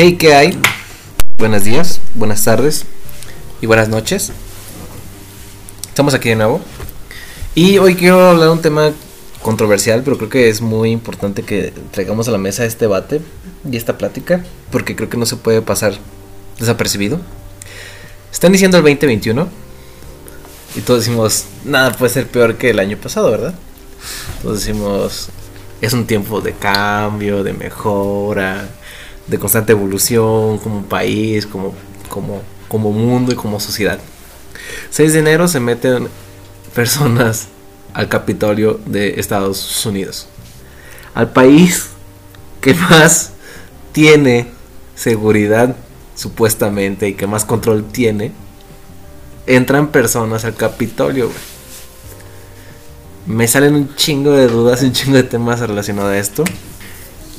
Hey, ¿qué hay? Buenos días, buenas tardes y buenas noches. Estamos aquí de nuevo. Y hoy quiero hablar de un tema controversial, pero creo que es muy importante que traigamos a la mesa este debate y esta plática, porque creo que no se puede pasar desapercibido. Están diciendo el 2021 y todos decimos, nada puede ser peor que el año pasado, ¿verdad? Todos decimos, es un tiempo de cambio, de mejora, de constante evolución como país, como, como, como mundo y como sociedad. 6 de enero se meten personas al Capitolio de Estados Unidos. Al país que más tiene seguridad supuestamente y que más control tiene, entran personas al Capitolio. Me salen un chingo de dudas, un chingo de temas relacionados a esto.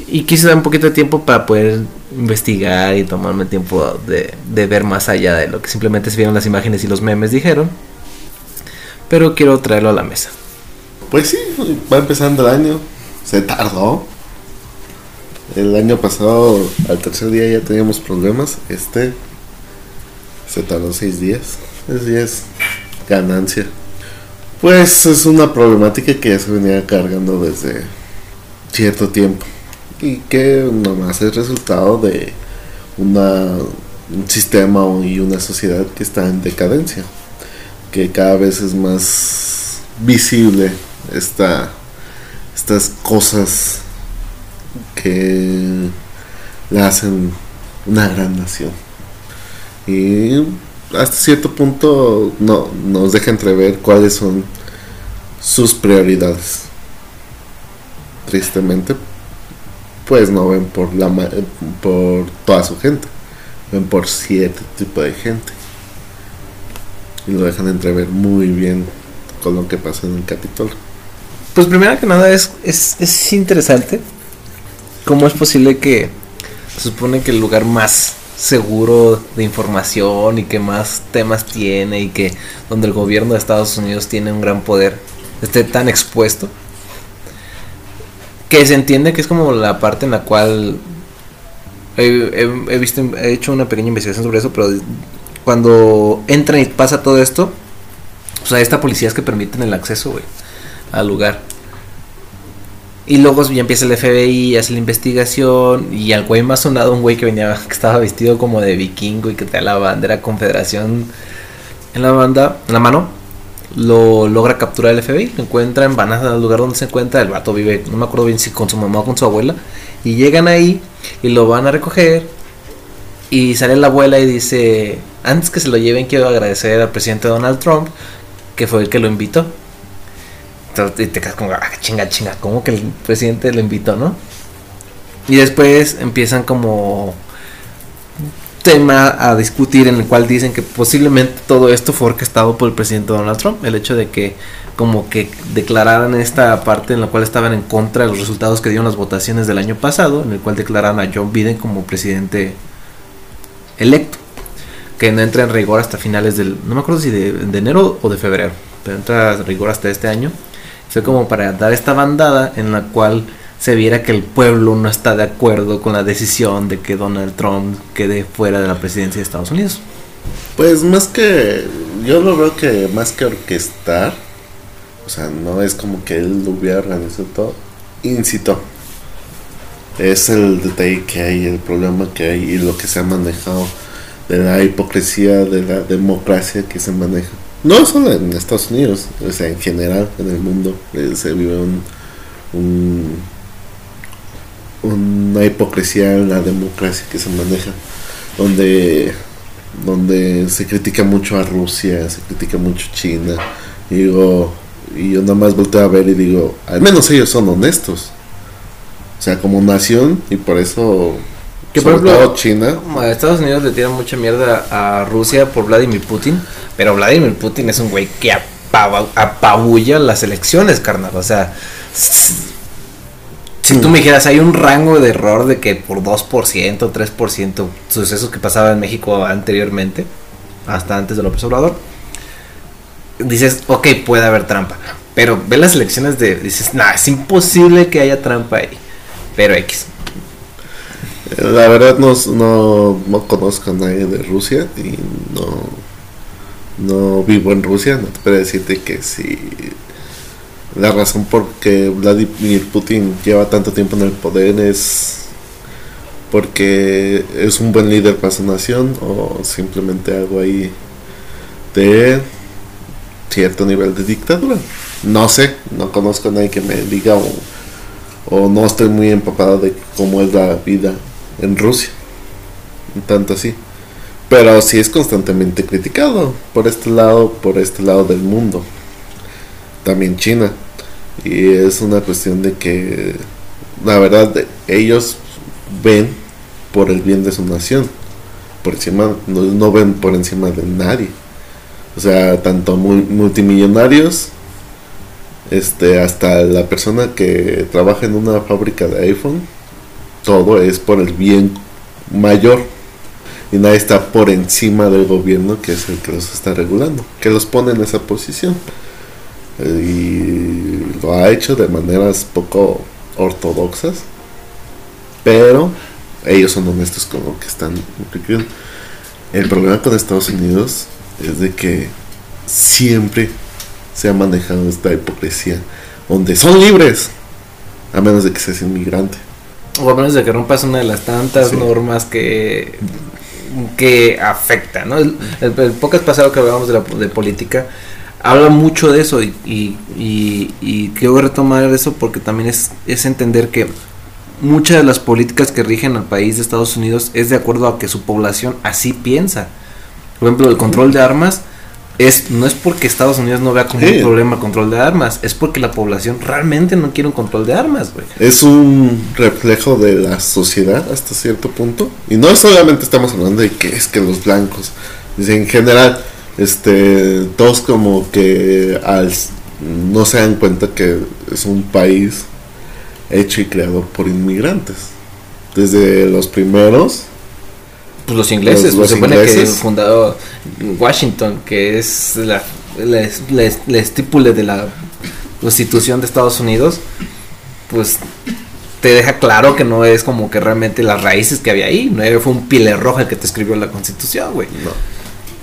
Y quise dar un poquito de tiempo para poder investigar y tomarme tiempo de, de ver más allá de lo que simplemente se vieron las imágenes y los memes dijeron. Pero quiero traerlo a la mesa. Pues sí, va empezando el año. Se tardó. El año pasado, al tercer día ya teníamos problemas. Este se tardó seis días. Es días ganancia. Pues es una problemática que ya se venía cargando desde cierto tiempo. Y que nomás es resultado de un sistema y una sociedad que está en decadencia. Que cada vez es más visible esta, estas cosas que le hacen una gran nación. Y hasta cierto punto no, nos deja entrever cuáles son sus prioridades. Tristemente, pues no ven por, la, por toda su gente, ven por cierto tipo de gente. Y lo dejan entrever muy bien con lo que pasa en el Capitolio. Pues primero que nada es, es, es interesante cómo es posible que se supone que el lugar más seguro de información y que más temas tiene y que donde el gobierno de Estados Unidos tiene un gran poder esté tan expuesto que se entiende que es como la parte en la cual he, visto he hecho una pequeña investigación sobre eso pero cuando entran y pasa todo esto o sea esta policías que permiten el acceso güey, al lugar y luego ya empieza el FBI, hace la investigación. Y al güey más sonado, un güey que venía, que estaba vestido como de vikingo y que traía la bandera confederación en la banda, en la mano. Lo logra capturar el FBI, lo encuentran, van al lugar donde se encuentra. El vato vive, no me acuerdo bien si con su mamá o con su abuela. Y llegan ahí y lo van a recoger. Y sale la abuela y dice: Antes que se lo lleven, quiero agradecer al presidente Donald Trump, que fue el que lo invitó y te quedas como, ah, chinga, chinga, como que el presidente lo invitó, ¿no? Y después empiezan como tema a discutir en el cual dicen que posiblemente todo esto fue orquestado por el presidente Donald Trump, el hecho de que como que declararan esta parte en la cual estaban en contra de los resultados que dieron las votaciones del año pasado, en el cual declararon a John Biden como presidente electo, que no entra en rigor hasta finales del, no me acuerdo si de, de enero o de febrero, pero entra en rigor hasta este año. Fue como para dar esta bandada en la cual se viera que el pueblo no está de acuerdo con la decisión de que Donald Trump quede fuera de la presidencia de Estados Unidos. Pues más que, yo lo veo que más que orquestar, o sea, no es como que él lo hubiera organizado todo, incitó. Es el detalle que hay, el problema que hay y lo que se ha manejado de la hipocresía de la democracia que se maneja no solo en Estados Unidos, o sea, en general en el mundo eh, se vive un, un, una hipocresía en la democracia que se maneja, donde, donde se critica mucho a Rusia, se critica mucho a China, y digo, y yo nada más volteo a ver y digo, al menos ellos son honestos, o sea, como nación, y por eso que por ejemplo, China. Estados Unidos le tiran mucha mierda a Rusia por Vladimir Putin. Pero Vladimir Putin es un güey que apabulla las elecciones, carnal. O sea, si tú me dijeras, hay un rango de error de que por 2%, 3%, sucesos que pasaban en México anteriormente, hasta antes de López Obrador, dices, ok, puede haber trampa. Pero ve las elecciones de, dices, nah, es imposible que haya trampa ahí. Pero X. La verdad no, no, no conozco a nadie de Rusia y no, no vivo en Rusia. No te puedo decirte que si la razón por que Vladimir Putin lleva tanto tiempo en el poder es porque es un buen líder para su nación o simplemente algo ahí de cierto nivel de dictadura. No sé, no conozco a nadie que me diga o, o no estoy muy empapado de cómo es la vida en Rusia. Tanto así. Pero sí es constantemente criticado por este lado, por este lado del mundo. También China. Y es una cuestión de que, la verdad, ellos ven por el bien de su nación. Por encima, no, ven por encima de nadie. O sea, tanto multimillonarios, este, hasta la persona que trabaja en una fábrica de iPhone, todo es por el bien mayor. Y nadie está por encima del gobierno que es el que los está regulando, que los pone en esa posición. Y lo ha hecho de maneras poco ortodoxas, pero ellos son honestos con lo que están El problema con Estados Unidos es de que siempre se ha manejado esta hipocresía, donde son libres, a menos de que seas inmigrante. O a menos de que rompas una de las tantas normas que, que afecta, ¿no? El, pocas pasado que hablábamos de, la, de política, habla mucho de eso y, y, y, y, quiero retomar eso porque también es, es entender que muchas de las políticas que rigen al país de Estados Unidos es de acuerdo a que su población así piensa. Por ejemplo, el control de armas es no es porque Estados Unidos no vea como un problema el control de armas, es porque la población realmente no quiere un control de armas, güey. Es un reflejo de la sociedad hasta cierto punto. Y no solamente estamos hablando de que es que los blancos, en general, este, todos como que al, no se dan cuenta que es un país hecho y creado por inmigrantes. Desde los primeros. Pues los ingleses, los, pues se supone que fundado Washington, que es la, la, de la constitución de Estados Unidos, pues te deja claro que no es como que realmente las raíces que había ahí, no fue un pile el que te escribió la constitución, güey. No.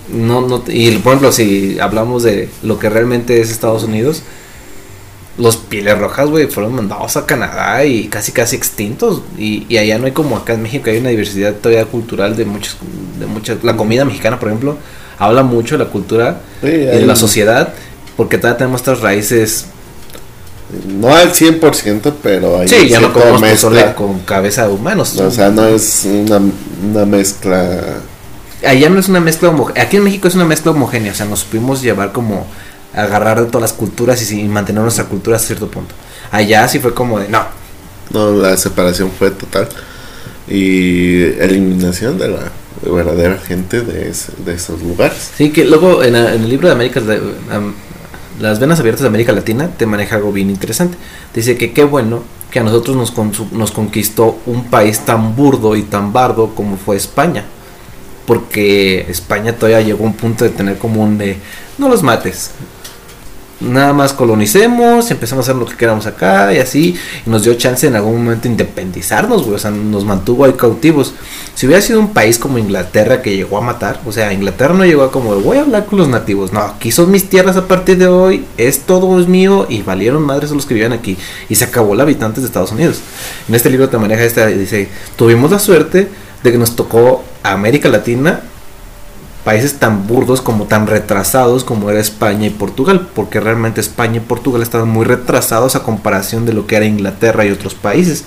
No, no, y por ejemplo, si hablamos de lo que realmente es Estados Unidos, los pieles rojas, güey, fueron mandados a Canadá y casi casi extintos. Y, y, allá no hay como acá en México, hay una diversidad todavía cultural de muchos, de muchas, la comida mezicana, por ejemplo, habla mucho de la cultura y de la sociedad, porque todavía tenemos estas raíces. No al 100%, pero hay Sí, ya no comemos mezcla. con cabeza de humanos. o sea, no es una, una mezcla... Allá no es una mezcla homogénea. Aquí en México es una mezcla homogénea, o sea, nos pudimos llevar como agarrar de todas las culturas y, mantener nuestra cultura a cierto punto. Allá sí fue como de no. No, la separación fue total. Y eliminación de la verdadera gente de, esos lugares. Sí, que luego en, el libro de América, Las Venas Abiertas de América Latina, te maneja algo bien interesante. Dice que qué bueno que a nosotros nos, nos conquistó un país tan burdo y tan bardo como fue España. Porque España todavía llegó a un punto de tener como un de, no los mates, nada más colonicemos, empezamos a hacer lo que queramos acá y así, y nos dio chance en algún momento independizarnos, güey, o sea, nos mantuvo ahí cautivos. Si hubiera sido un país como Inglaterra que llegó a matar, o sea, Inglaterra no llegó a como, voy a hablar con los nativos, no, aquí son mis tierras a partir de hoy, es todo es mío, y valieron madres a los que vivían aquí, y se acabó el habitantes de Estados Unidos. En este libro te maneja esta, dice, tuvimos la suerte de que nos tocó América Latina países tan burdos como tan retrasados como era España y Portugal, porque realmente España y Portugal estaban muy retrasados a comparación de lo que era Inglaterra y otros países.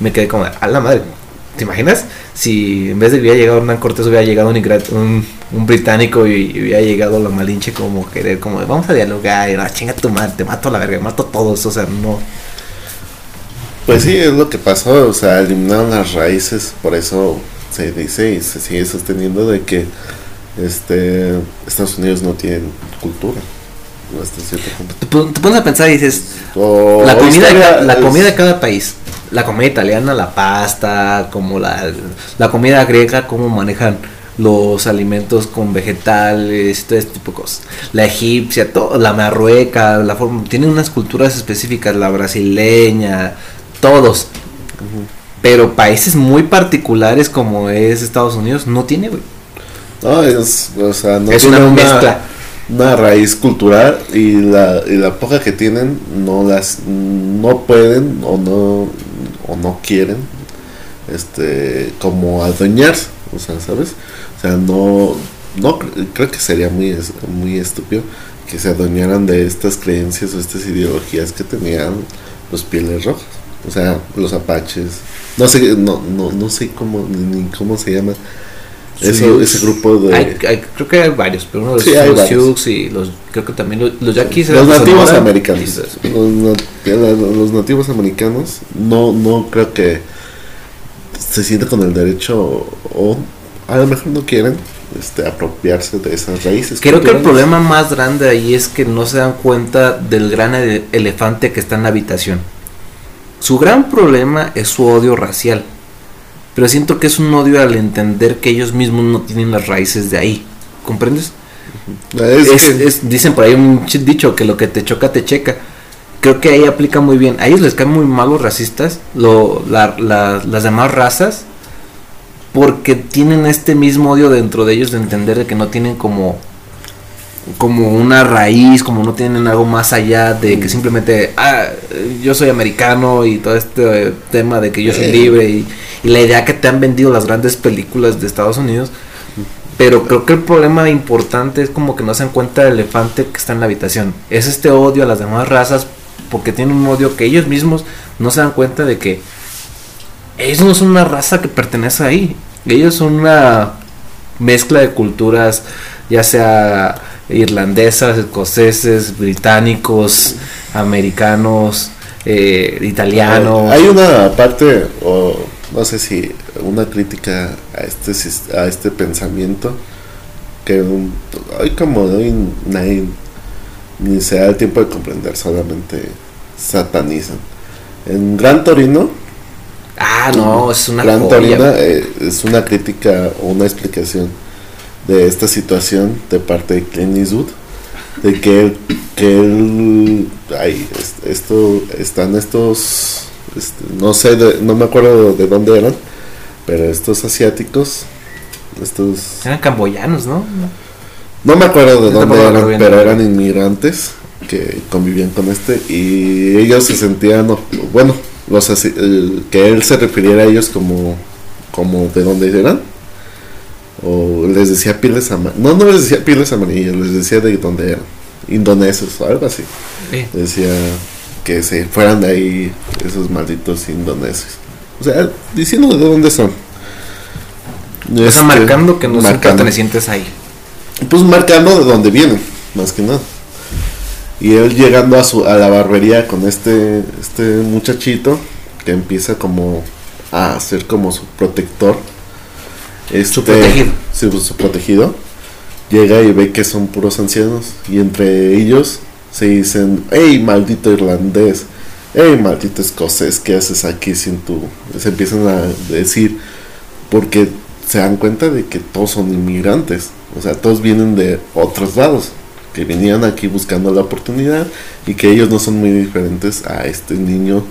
me quedé como, a la madre, ¿te imaginas? Si en vez de hubiera llegado Hernán Cortés hubiera llegado un, un, británico y, hubiera llegado la Malinche como querer, como, vamos a dialogar, y, chinga tu madre, te mato a la verga, mato a todos, o sea, no. Pues sí, es lo que pasó, o sea, eliminaron las raíces, por eso se dice y se sigue sosteniendo de que este Estados Unidos no tiene cultura. Te, pones a pensar y dices, la, comida, de, la comida de cada país, la comida italiana, la pasta, como la, la comida griega, cómo manejan los alimentos con vegetales, todo este tipo de cosas. La egipcia, todo, la marrueca, la forma, tienen unas culturas específicas, la brasileña, todos. Pero países muy particulares como es Estados Unidos no tiene, güey. No, es, o sea, no es tiene una mezcla. una raíz cultural y la, y la poca que tienen no las no pueden o no o no quieren este como adueñarse o sea sabes o sea no no cre- creo que sería muy muy estúpido que se adueñaran de estas creencias o estas ideologías que tenían los pieles rojas o sea los apaches no sé no no, no sé cómo ni cómo se llama eso, ese grupo de Hay- hay- creo que hay varios, pero uno de Sí, los. Sioux y los, creo que también los, los yaquis. los nativos americanos los, los nativos americanos no no creo que se sienten con el derecho o a lo mejor no quieren este apropiarse de esas raíces Creo que el problema más grande ahí es que no se dan cuenta del gran ele- elefante que está en la habitación. Su gran problema es su odio racial. Pero siento que es un odio al entender que ellos mismos no tienen las raíces de ahí. ¿Comprendes? es, Es- que- es- dicen por ahí un ch- dicho que lo que te choca te checa. Creo que ahí aplica muy bien. A ellos les caen muy mal los racistas, lo, la- la- las demás razas, porque tienen este mismo odio dentro de ellos de entender de que no tienen como como una raíz, como no tienen algo más allá de que simplemente, ah, yo soy americano y todo este eh, tema de que yo soy Eh. libre y, y la idea que te han vendido las grandes películas de Estados Unidos. Pero creo que el problema importante es como que no se dan cuenta del elefante que está en la habitación. Es este odio a las demás razas porque tienen un odio que ellos mismos no se dan cuenta de que ellos no son una raza que pertenece ahí. Ellos son una mezcla de culturas, ya sea irlandesas, escoceses, británicos, americanos, eh, italianos. hay una parte o no sé si una crítica a este a este pensamiento que hoy como hoy nadie ni se da el tiempo de comprender solamente satanizan. En Gran Torino Ah, no, es una Gran joya, Torino eh, es una crítica o una explicación de esta situación de parte de Clint Eastwood de que él, que él ay, es- esto están estos este, no sé de- no me acuerdo de dónde eran pero estos asiáticos estos Eran camboyanos, ¿no? no me acuerdo de Yo dónde eran, bien. pero eran inmigrantes que convivían con este y ellos se sentían, no, bueno, los que él se refiriera a ellos como, como de dónde eran. O les decía pieles amarillas. No, no les decía pieles amarillas, les decía de dónde eran. Indonesios o algo así. Sí. Decía que se fueran de ahí esos malditos indonesios. O sea, diciendo de dónde son. O sea, Este, marcando que no son pertenecientes ahí. Pues marcando de dónde vienen, más que nada. Y él llegando a su a la barbería con este este muchachito que empieza como a ser como su protector. Este, protegido. sí, pues, su protegido. Llega y ve que son puros ancianos y entre ellos se dicen, "Hey, maldito irlandés. Hey, maldito escocés, ¿qué haces aquí sin tu?" Se empiezan a decir porque se dan cuenta de que todos son inmigrantes, o sea, todos vienen de otros lados, que venían aquí buscando la oportunidad y que ellos no son muy diferentes a este niño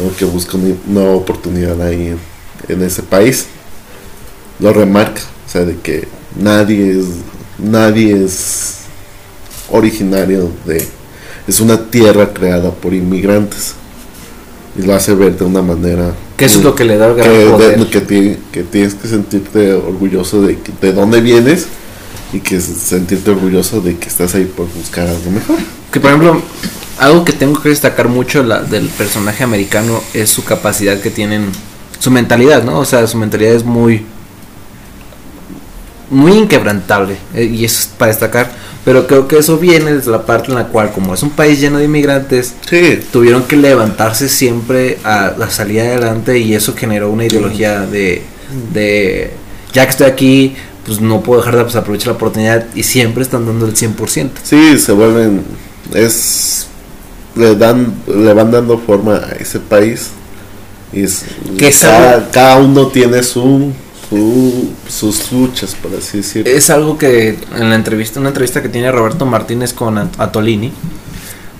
¿no? que busca una nueva oportunidad ahí en, en ese país. Lo remarca, o sea, de que nadie es, nadie es originario de, es una tierra creada por inmigrantes y lo hace ver de una manera Que eso es lo que le da el que, de- poder. que ti- que tienes que sentirte orgulloso de, de dónde vienes y que sentirte orgulloso de que estás ahí por buscar algo mejor. Que por ejemplo, algo que tengo que destacar mucho la- del personaje americano es su capacidad que tienen, su mentalidad, ¿no? O sea, su mentalidad es muy, muy inquebrantable eh, y eso es para destacar. Pero creo que eso viene desde la parte en la cual, como es un país lleno de inmigrantes, Sí, tuvieron que levantarse siempre a la salida adelante y eso generó una ideología de, de ya que estoy aquí, pues no puedo dejar de pues, aprovechar la oportunidad y siempre están dando el 100%. sí, se vuelven, es, le dan, le van dando forma a ese país y es, cada, cada uno tiene su, su, sus luchas, por así decirlo. Es algo que en la entrevista, una entrevista que tiene Roberto Martínez con At- Atolini,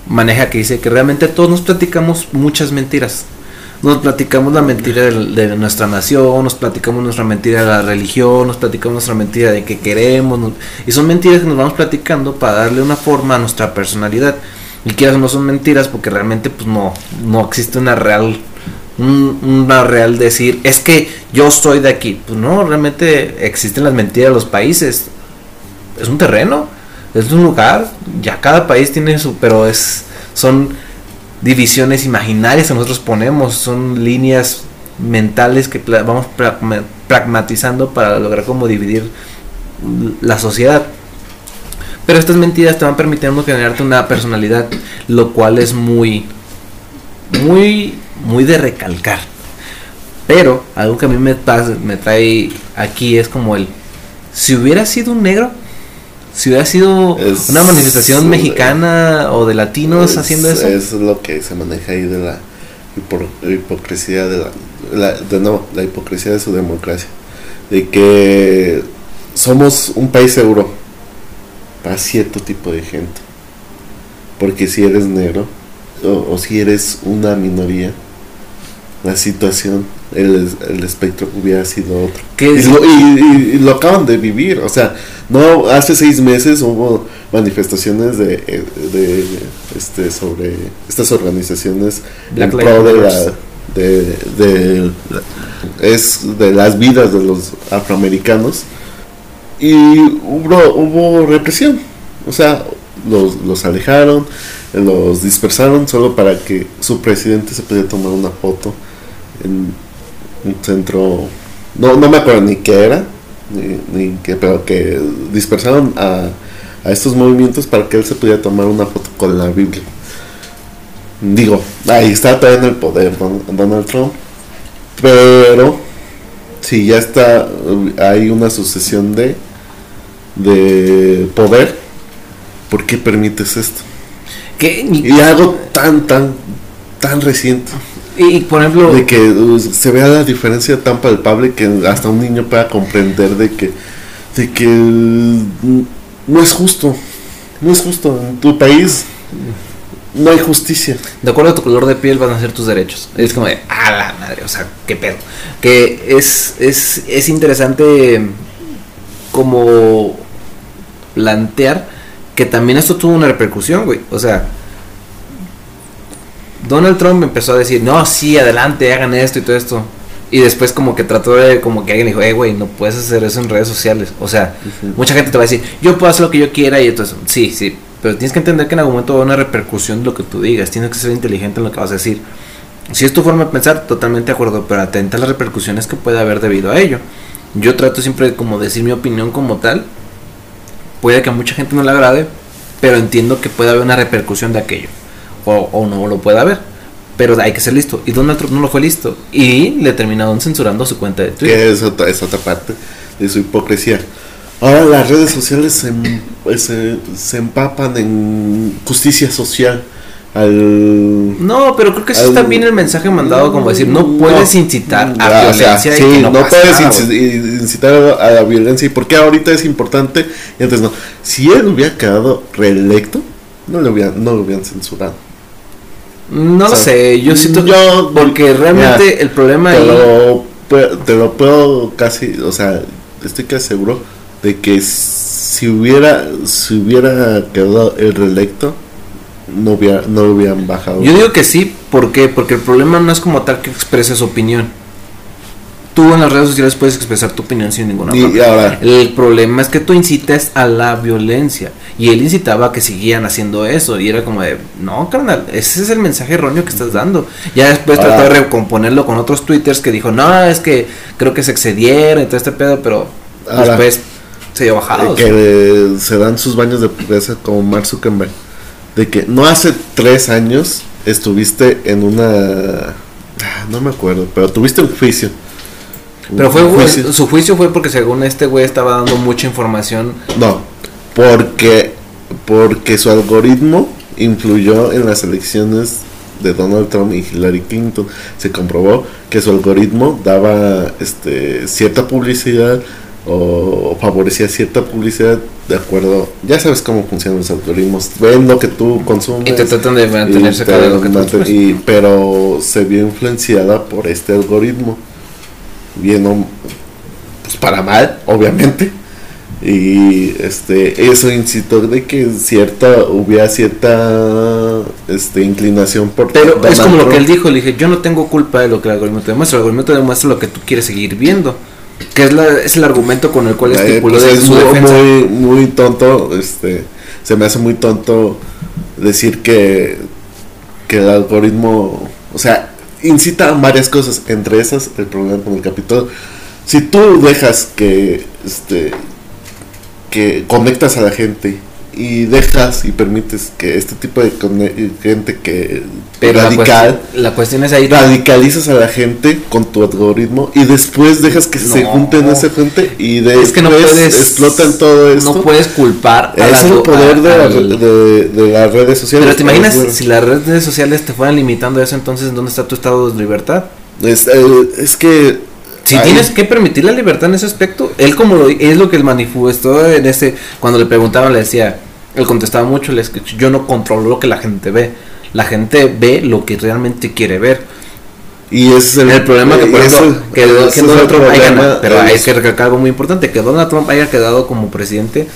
maneja que dice que realmente todos nos platicamos muchas mentiras. nos platicamos la mentira de, nuestra nación, nos platicamos nuestra mentira de la religión, nos platicamos nuestra mentira de que queremos, y son mentiras que nos vamos platicando para darle una forma a nuestra personalidad. Y quieras no son mentiras porque realmente pues no, no existe una real, un- una real decir, es que yo soy de aquí. Pues no, realmente existen las mentiras de los países. Es un terreno, es un lugar, ya cada país tiene su, pero es, son divisiones imaginarias que nosotros ponemos, son líneas mentales que vamos pragma- pragmatizando para lograr como dividir la sociedad. Pero estas mentiras te van permitiendo generarte una personalidad, lo cual es muy, muy, muy de recalcar. Pero algo que a mí me, me trae aquí es como el, si hubiera sido un negro, si hubiera sido Es- una manifestación mexicana o de latinos Es- haciendo eso, Es lo que se maneja ahí de la hipo- hipocresía de la, la- de no, la hipocresía de su democracia. De que somos un país seguro para cierto tipo de gente. Porque si eres negro o, o si eres una minoría, la situación, el, el espectro hubiera sido otro. ¿Qué Y lo, y- y- y lo acaban de vivir, o sea, no hace seis meses hubo manifestaciones de, eh, de este sobre estas organizaciones Black en pro de la de, de es de las vidas de los afroamericanos y hubo, hubo represión, o sea, los, los alejaron, los dispersaron solo para que su presidente se pudiera tomar una foto en un centro, no, no me acuerdo ni qué era, ni, ni qué, pero que dispersaron a, a estos movimientos para que él se pudiera tomar una foto con la Biblia. Digo, ahí está todavía en el poder Don- Donald Trump, pero si ya está, hay una sucesión de, de poder, ¿por qué permites esto? Y algo tan, tan, tan reciente. Y, por ejemplo, De que uh, se vea la diferencia tan palpable que hasta un niño pueda comprender de que, de que uh, no es justo. No es justo. En tu país no hay justicia. de acuerdo a tu color de piel van a ser tus derechos. Es como de, a la madre, o sea, qué pedo. Que es, es, es interesante como plantear que también esto tuvo una repercusión, güey. O sea, Donald Trump empezó a decir, no, sí, adelante, hagan esto y todo esto. Y después como que trató de, como que alguien dijo, eh, güey, no puedes hacer eso en redes sociales. O sea, mucha gente te va a decir, yo puedo hacer lo que yo quiera y entonces, sí, sí. Pero tienes que entender que en algún momento va a una repercusión de lo que tú digas. Tienes que ser inteligente en lo que vas a decir. Si es tu forma de pensar, totalmente de acuerdo, pero atenta a las repercusiones que puede haber debido a ello. Yo trato siempre de como decir mi opinión como tal. Puede que a mucha gente no le agrade, pero entiendo que puede haber una repercusión de aquello. O, o no lo puede haber. Pero hay que ser listo. Y Donald Trump no lo fue listo. Y le terminaron censurando su cuenta de Twitter. Que es otra, es otra parte de su hipocresía. Ahora las redes sociales se, em- se, se empapan en justicia social. Al, No, pero creo que sí está bien el mensaje mandado como decir, no puedes No. incitar a o sea, violencia y no, puedes nada, incitar a la violencia. ¿Y por qué ahorita es importante y antes no? Si él hubiera quedado reelecto, no, le hubieran, no lo hubieran censurado. No O lo sé, yo siento yo- porque realmente mira, el problema Te ahí lo, te lo puedo casi, o sea, estoy casi seguro de que si hubiera, si hubiera quedado el reelecto, no hubiera, no lo hubieran bajado. Yo digo que sí, ¿por qué? Porque el problema no es como tal que expreses opinión. Tú en las redes sociales puedes expresar tu opinión sin ninguna y, y bronca. ahora, El problema es que tú incitas a la violencia. Y él incitaba a que siguieran haciendo eso. Y era como de, no, carnal, ese es el mensaje erróneo que estás dando. Ya después Ahora- trató de recomponerlo con otros twitters que dijo, no, es que creo que se excedieron y todo este pedo, pero Ahora- después se dio bajado. que le- se dan sus baños de pobreza como Mark Zuckerberg. De que no hace tres años estuviste en una... ah, No me acuerdo, pero tuviste un juicio. Pero fue juicio. su juicio fue porque según este güey estaba dando mucha información. No, porque, porque su algoritmo influyó en las elecciones de Donald Trump y Hillary Clinton. Se comprobó que su algoritmo daba este, cierta publicidad o favorecía cierta publicidad de acuerdo, ya sabes cómo funcionan los algoritmos, ven lo que tú consumes Y te tratan de te cada vez lo que tú manten- consumes. y- pero se vio influenciada por este algoritmo, bien o- pues para mal, obviamente. Y este eso incitó de que cierta hubiera cierta este inclinación por Pero es como lo que él dijo, le dije, yo no tengo culpa de lo que el algoritmo te demuestra, el algoritmo te demuestra lo que tú quieres seguir viendo, que es, la, es el argumento con el cual Eh, estipuló pues de es su muy, defensa. muy, muy tonto, este, se me hace muy tonto decir que, que el algoritmo, o sea, incita a varias cosas, entre esas el problema con el Capitolio. Si tú dejas que, este, que conectas a la gente y dejas y permites que este tipo de conne- gente que Pero la radical cuestión, la cuestión es ahí, radicalizas a la gente con tu algoritmo y después dejas que se junten a esa gente y después es que no puedes, explotan todo esto. no puedes culpar al es el poder de, la- al- de- de las redes sociales. Pero te imaginas si las redes sociales te fueran limitando eso, entonces ¿dónde está tu estado de libertad? es, eh, es que Si tienes que permitir la libertad en ese aspecto, él como lo, es lo que él manifestó en ese, cuando le preguntaban le decía, él contestaba mucho, le yo no controlo lo que la gente ve, la gente ve lo que realmente quiere ver. y ese es el, El problema que, por ejemplo, ese- que, ese que Donald Trump haya ganado, pero hay que recalcar algo muy importante, que Donald Trump haya quedado como presidente,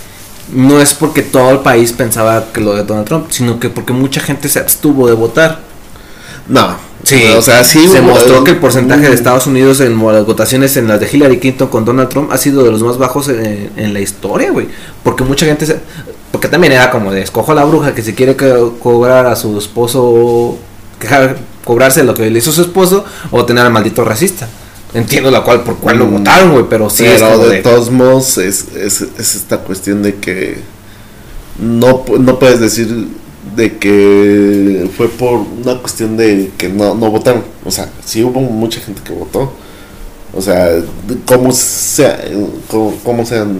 no es porque todo el país pensaba que lo de Donald Trump, sino que porque mucha gente se abstuvo de votar. no Sí, o sea sí se mostró que el porcentaje de Estados Unidos en las votaciones en las de Hillary Clinton con Donald Trump ha sido de los más bajos en, en la historia, güey. Porque mucha gente se, porque también era como de escojo a la bruja que se quiere co- cobrar a su esposo, quejar- cobrarse lo que le hizo su esposo o tener al maldito racista. Entiendo la cual por cuál lo Mm, votaron, güey, pero sí es pero de, de, todos modos es, es, es esta cuestión de que no, no puedes decir de que fue por una cuestión de que no, no votaron. O sea, sí hubo mucha gente que votó. O sea, como sea, como, como sean,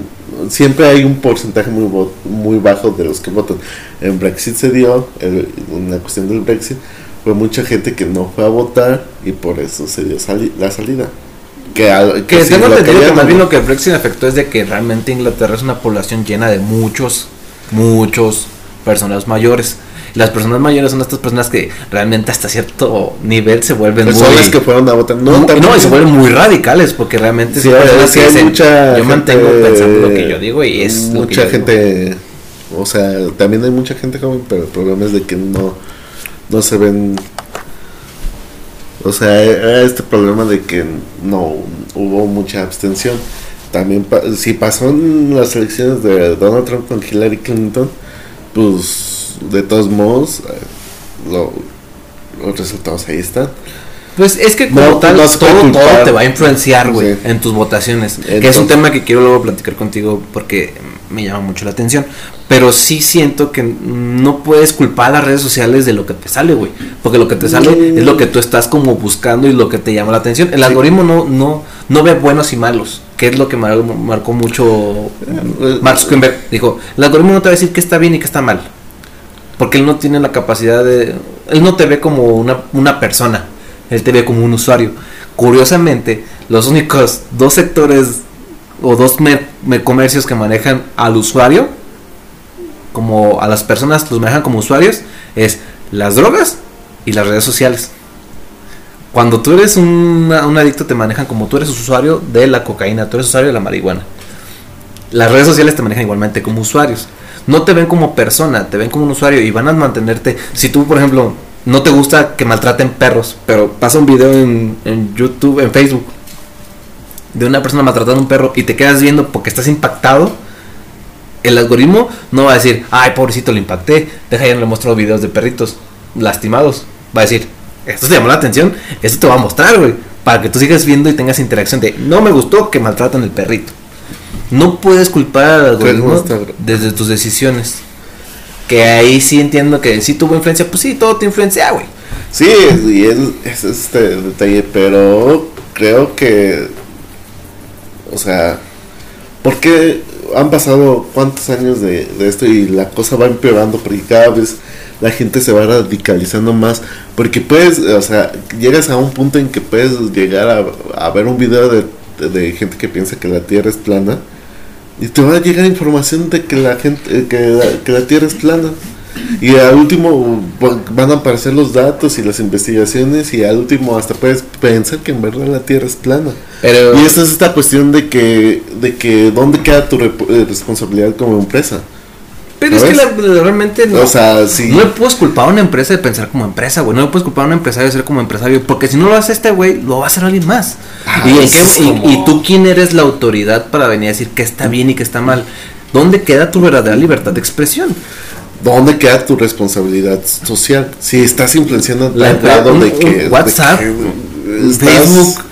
siempre hay un porcentaje muy muy bajo de los que votan. En Brexit se dio, el- en la cuestión del Brexit, fue mucha gente que no fue a votar y por eso se dio sali- la salida. Que, al- Que si tengo lo entendido que querían, más bien lo que el Brexit afectó es de que realmente Inglaterra es una población llena de muchos, muchos personas mayores. Las personas mayores son estas personas que realmente hasta cierto nivel se vuelven muy... personas que fueron a votar. No, no, y se vuelven muy radicales porque realmente Sí, son personas que dicen, mucha yo mantengo pensando lo que yo digo y es lo que mucha yo digo". gente o sea también hay mucha gente joven pero el problema es de que no no se ven o sea era este problema de que no hubo mucha abstención también pa- si pasó en las elecciones de Donald Trump con Hillary Clinton pues de todos modos eh, lo- los resultados ahí están Pues es que No, como tal, no todo, te va a influenciar, güey, Sí. en tus votaciones. que es un tema que quiero luego platicar contigo porque me llama mucho la atención. Pero sí siento que no puedes culpar a las redes sociales de lo que te sale, güey. Porque lo que te sale Mm. es lo que tú estás como buscando y lo que te llama la atención. El Sí. algoritmo no, no, no ve buenos y malos, que es lo que mar- marcó mucho Mark Zuckerberg. Dijo, el algoritmo no te va a decir qué está bien y qué está mal. Porque él no tiene la capacidad de... Él no te ve como una, una persona, él te ve como un usuario. Curiosamente, los únicos dos sectores o dos mer- mer- comercios que manejan al usuario, como a las personas los manejan como usuarios, es las drogas y las redes sociales. Cuando tú eres un, un adicto te manejan como tú eres usuario de la cocaína, tú eres usuario de la marihuana. Las redes sociales te manejan igualmente como usuarios. No te ven como persona, te ven como un usuario y van a mantenerte. Si tú, por ejemplo, no te gusta que maltraten perros, pero pasa un video en, en YouTube, en Facebook, de una persona maltratando a un perro y te quedas viendo porque estás impactado, el algoritmo no va a decir, ay, pobrecito, le impacté, deja ya no le muestro videos de perritos lastimados. Va a decir, esto te llamó la atención, esto te va a mostrar, güey, para que tú sigas viendo y tengas interacción de, no me gustó que maltratan el perrito. No puedes culpar al algoritmo está- desde tus decisiones. Que ahí sí entiendo que sí tuvo influencia, pues sí, todo te influencia, güey. Sí, y es, es este detalle, pero creo que, o sea, porque han pasado cuántos años de, de esto y la cosa va empeorando porque cada vez la gente se va radicalizando más, porque puedes, o sea, llegas a un punto en que puedes llegar a, a ver un video de, de gente que piensa que la Tierra es plana y te va a llegar información de que la gente que que la Tierra es plana. Y al último va- van a aparecer los datos y las investigaciones y al último hasta puedes pensar que en verdad la Tierra es plana. Pero Y esta es esta cuestión de que de que dónde queda tu eh, responsabilidad como empresa. Pero es que realmente no. O sea, No le puedes culpar a una empresa de pensar como empresa, güey. No le puedes culpar a un empresario de ser como empresario. Porque si no lo hace este güey, lo va a hacer alguien más. Ah, ¿Y, en qué- y- y tú quién eres la autoridad para venir a decir que está bien y que está mal? ¿Dónde queda tu verdadera libertad de expresión? ¿Dónde queda tu responsabilidad social? Si estás influenciando grado de de WhatsApp, que estás- Facebook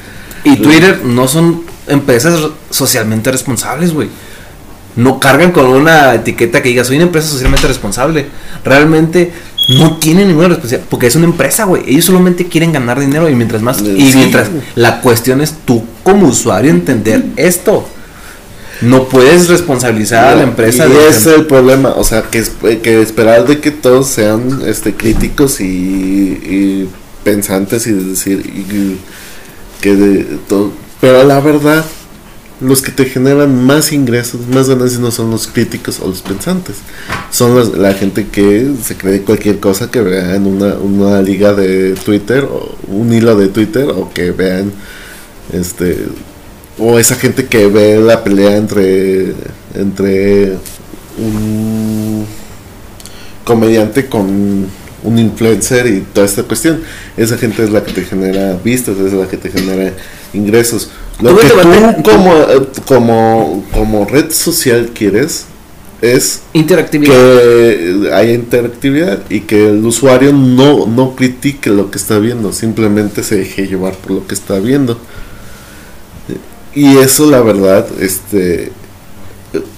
y Twitter no son empresas socialmente responsables, güey. No cargan con una etiqueta que diga soy una empresa socialmente responsable. Realmente no tienen ninguna responsabilidad porque es una empresa, güey. Ellos solamente quieren ganar dinero y mientras más Eh, y mientras la cuestión es tú como usuario entender esto. No puedes responsabilizar a la empresa y de ese es el problema o sea que, es- que esperar de que todos sean este críticos y, y pensantes y decir y- que de todo pero la verdad los que te generan más ingresos más ganancias no son los críticos o los pensantes son los- la gente que se cree cualquier cosa que vea en una, una liga de Twitter o un hilo de Twitter o que vean este o esa gente que ve la pelea entre entre un comediante con un influencer y toda esta cuestión esa gente es la que te genera vistas es la que te genera ingresos lo que tú como eh, como como red social quieres es interactividad. que haya interactividad y que el usuario no, no critique lo que está viendo, simplemente se deje llevar por lo que está viendo. Y eso la verdad este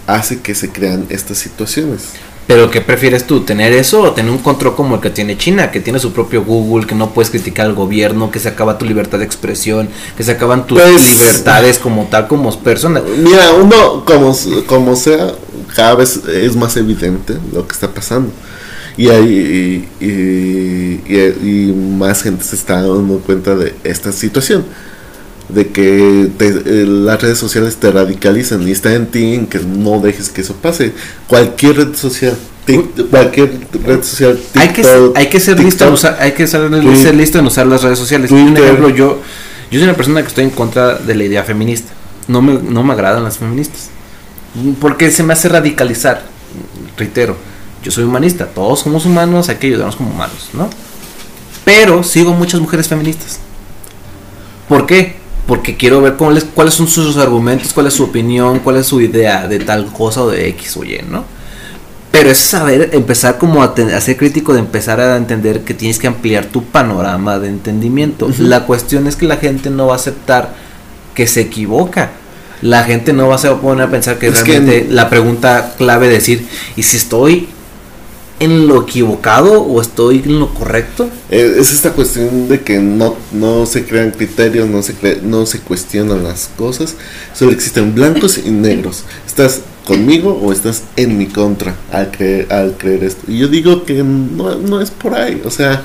hace que se crean estas situaciones. Pero ¿qué prefieres tú? ¿Tener eso o tener un control como el que tiene China? Que tiene su propio Google, que no puedes criticar al gobierno, que se acaba tu libertad de expresión, que se acaban tus Pues- libertades como tal, como persona. Mira, uno como, como sea, cada vez es más evidente lo que está pasando. Y, hay, y, y- y- y más gente se está dando cuenta de esta situación. De que te- eh, las redes sociales te radicalizan y está en ti en que no dejes que eso pase. Cualquier red social, tic- cualquier red social, Hay que, TikTok, hay que ser listo en TikTok, usar, hay que ser, Twitter. ser listo en usar las redes sociales. Y un Twitter. ejemplo, yo, yo soy una persona que estoy en contra de la idea feminista. No me, no me agradan las feministas. Porque se me hace radicalizar. Reitero, yo soy humanista, todos somos humanos, hay que ayudarnos como humanos, ¿no? Pero sigo muchas mujeres feministas. ¿Por qué? Porque quiero ver cómo les- cuáles son sus argumentos, cuál es su opinión, cuál es su idea de tal cosa o de X o Y, ¿no? Pero es saber, empezar como a, te- a ser crítico, de empezar a entender que tienes que ampliar tu panorama de entendimiento. La cuestión es que la gente no va a aceptar que se equivoca. La gente no va a se poner a pensar que Es que- realmente la pregunta clave de decir, ¿y si estoy en lo equivocado o estoy en lo correcto? Eh, es esta cuestión de que no, no se crean criterios, no se, cre- no se cuestionan las cosas, solo existen blancos y negros. ¿Estás conmigo o estás en mi contra al creer, al creer esto? Y yo digo que no, no es por ahí, o sea,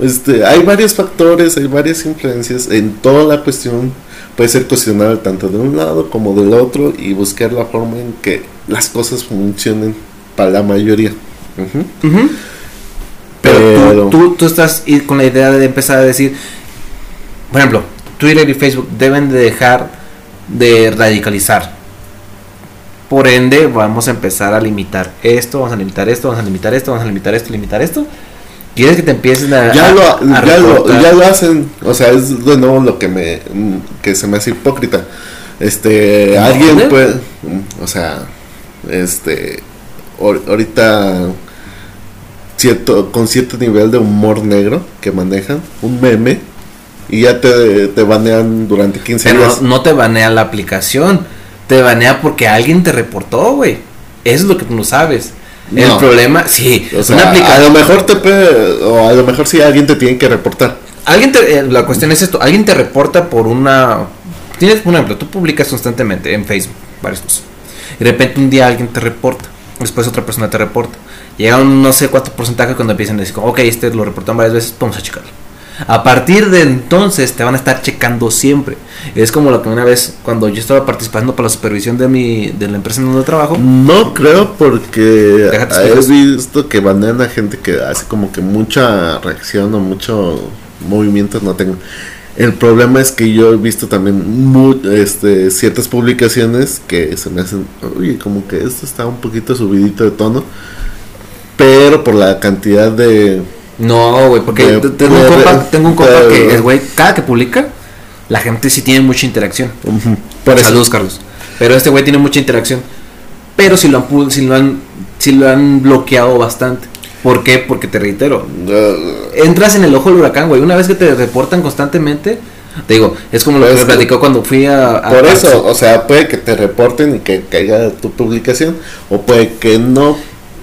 este, hay varios factores, hay varias influencias en toda la cuestión. Puede ser cuestionable tanto de un lado como del otro y buscar la forma en que las cosas funcionen para la mayoría. Ujú. Ujú. Pero, Pero- Tú, tú, tú estás con la idea de empezar a decir, por ejemplo, Twitter y Facebook deben de dejar de radicalizar. Por ende, vamos a empezar a limitar esto, vamos a limitar esto, vamos a limitar esto, vamos a limitar esto, limitar esto. ¿Quieres que te empiecen a... ya a- lo, a ya, lo, reportar? ya lo hacen, o sea, es de nuevo lo que me que se me hace hipócrita. Este, alguien puede, o sea, este, ahorita cierto con cierto nivel de humor negro que manejan, un meme y ya te, te banean durante 15 Pero días. no, te banea la aplicación, te banea porque alguien te reportó, güey. Eso es lo que tú no sabes. El No. problema, sí, O sea, una a lo mejor te o a lo mejor sí alguien te tiene que reportar. Alguien te, eh, la cuestión es esto, alguien te reporta por una tienes por ejemplo, tú publicas constantemente en Facebook varias cosas. Y de repente un día alguien te reporta, después otra persona te reporta. Llega un no sé cuánto porcentaje cuando empiezan a decir, ok, este lo reportan varias veces, vamos a checarlo. A partir de entonces te van a estar checando siempre. Es como lo que una vez cuando yo estaba participando para la supervisión de mi de la empresa en donde trabajo. No creo porque he visto que banean a gente que hace como que mucha reacción o mucho movimiento no tengo. El problema es que yo he visto también mu- este, ciertas publicaciones que se me hacen, oye, como que esto está un poquito subidito de tono, pero por la cantidad de... No, güey, porque De- tengo, un compa, tengo un compa de- que es, güey, cada que publica, la gente sí tiene mucha interacción. Por eso. Saludos, Carlos. Pero este güey tiene mucha interacción. Pero si lo han, si lo han, si lo han bloqueado bastante. ¿Por qué? Porque te reitero, Uh, entras en el ojo del huracán, güey. Una vez que te reportan constantemente, te digo, es como lo que Pues, me platicó cuando fui a. a- Por eso, o sea, puede que te reporten y que caiga tu publicación, o puede que no,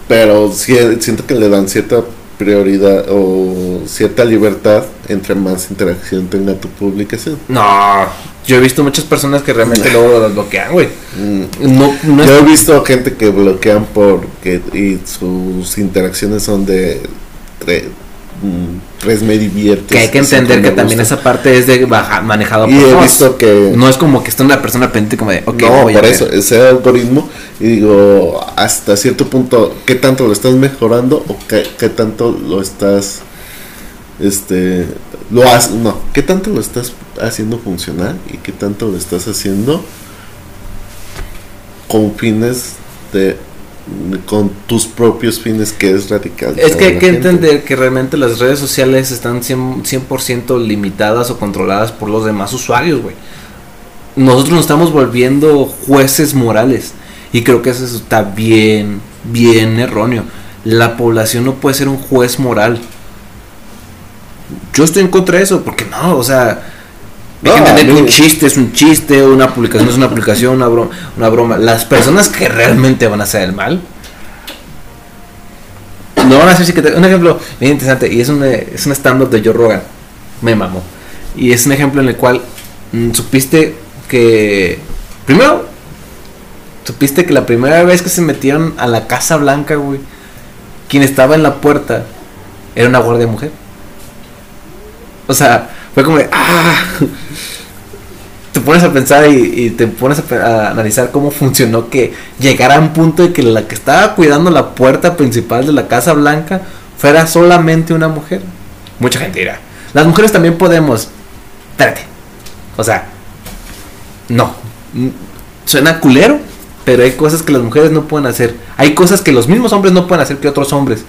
pero sí, siento que le dan cierta prioridad o cierta libertad entre más interacción tenga tu publicación. No, yo he visto muchas personas que realmente luego las bloquean, güey. Mm. No, no Yo he visto gente que bloquean porque y sus interacciones son de tre- mm, tres me diviertes. que hay que entender que también esa parte es de baja, manejado Y he visto que No es como que está una persona pendiente como de, ok, no, voy a por ver. eso, ese algoritmo, y digo, hasta cierto punto, ¿qué tanto lo estás mejorando o qué, qué tanto lo estás, este, lo has, no, qué tanto lo estás haciendo funcionar y qué tanto lo estás haciendo con fines de, con tus propios fines, que es radical. Es que hay que entender que realmente las redes sociales están 100%, 100% limitadas o controladas por los demás usuarios, güey. Nosotros nos estamos volviendo jueces morales. Y creo que eso está bien, bien erróneo. La población no puede ser un juez moral. Yo estoy en contra de eso, porque no, o sea, hay que entender que un chiste es un chiste, una publicación es una publicación, una broma, una broma. Las personas que realmente van a hacer el mal, no van a hacer que te- un ejemplo bien interesante y es un es un stand up de Joe Rogan, me mamó. Y es un ejemplo en el cual mm, supiste que primero supiste que la primera vez que se metieron a la Casa Blanca, güey, quien estaba en la puerta era una guardia mujer. O sea, fue como de, ah, te pones a pensar y, te pones a, a analizar cómo funcionó que llegara a un punto de que la que estaba cuidando la puerta principal de la Casa Blanca fuera solamente una mujer. Mucha gente dirá, las mujeres también podemos. Espérate. O sea, no. Suena culero, pero hay cosas que las mujeres no pueden hacer. Hay cosas que los mismos hombres no pueden hacer que otros hombres.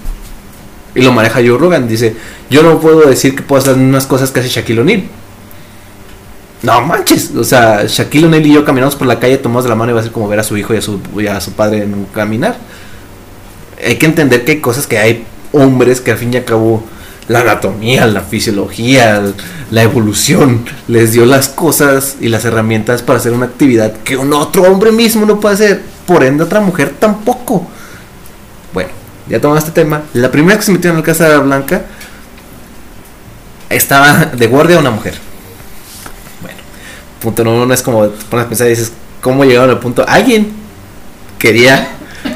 Y lo maneja Joe Rogan. Dice, yo no puedo decir que puedo hacer las mismas cosas que hace Shaquille O'Neal. No manches. O sea, Shaquille O'Neal y yo caminamos por la calle tomados de la mano y va a ser como ver a su hijo y a su, y a su padre en un caminar. Hay que entender que hay cosas que hay hombres que al fin y al cabo la anatomía, la fisiología, la evolución les dio las cosas y las herramientas para hacer una actividad que un otro hombre mismo no puede hacer. Por ende, otra mujer tampoco. Ya tomamos este tema. La primera que se metió en la Casa Blanca estaba de guardia una mujer. Bueno, punto número uno es como te pones a pensar y dices, ¿cómo llegaron al punto? Alguien quería,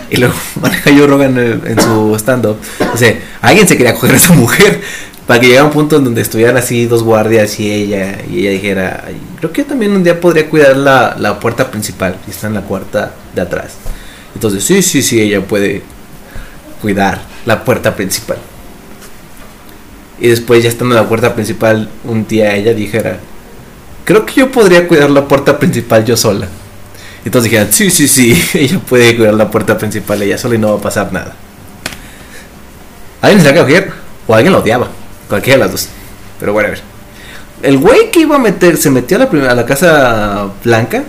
y luego maneja yo Rogan en, en su stand-up, o sea, alguien se quería coger a esa mujer para que llegara un punto en donde estuvieran así dos guardias y ella, y ella dijera, "Ay, creo que yo también un día podría cuidar la, la puerta principal, y está en la puerta de atrás. Entonces, sí, sí, sí, ella puede cuidar la puerta principal. Y después ya estando en la puerta principal, un día ella dijera, creo que yo podría cuidar la puerta principal yo sola. Y entonces dijeron, sí, sí, sí, ella puede cuidar la puerta principal ella sola y no va a pasar nada. Alguien se la coger o alguien la odiaba, cualquiera de las dos. Pero bueno, a ver. El güey que iba a meter, se metió a la, prim- a la Casa Blanca.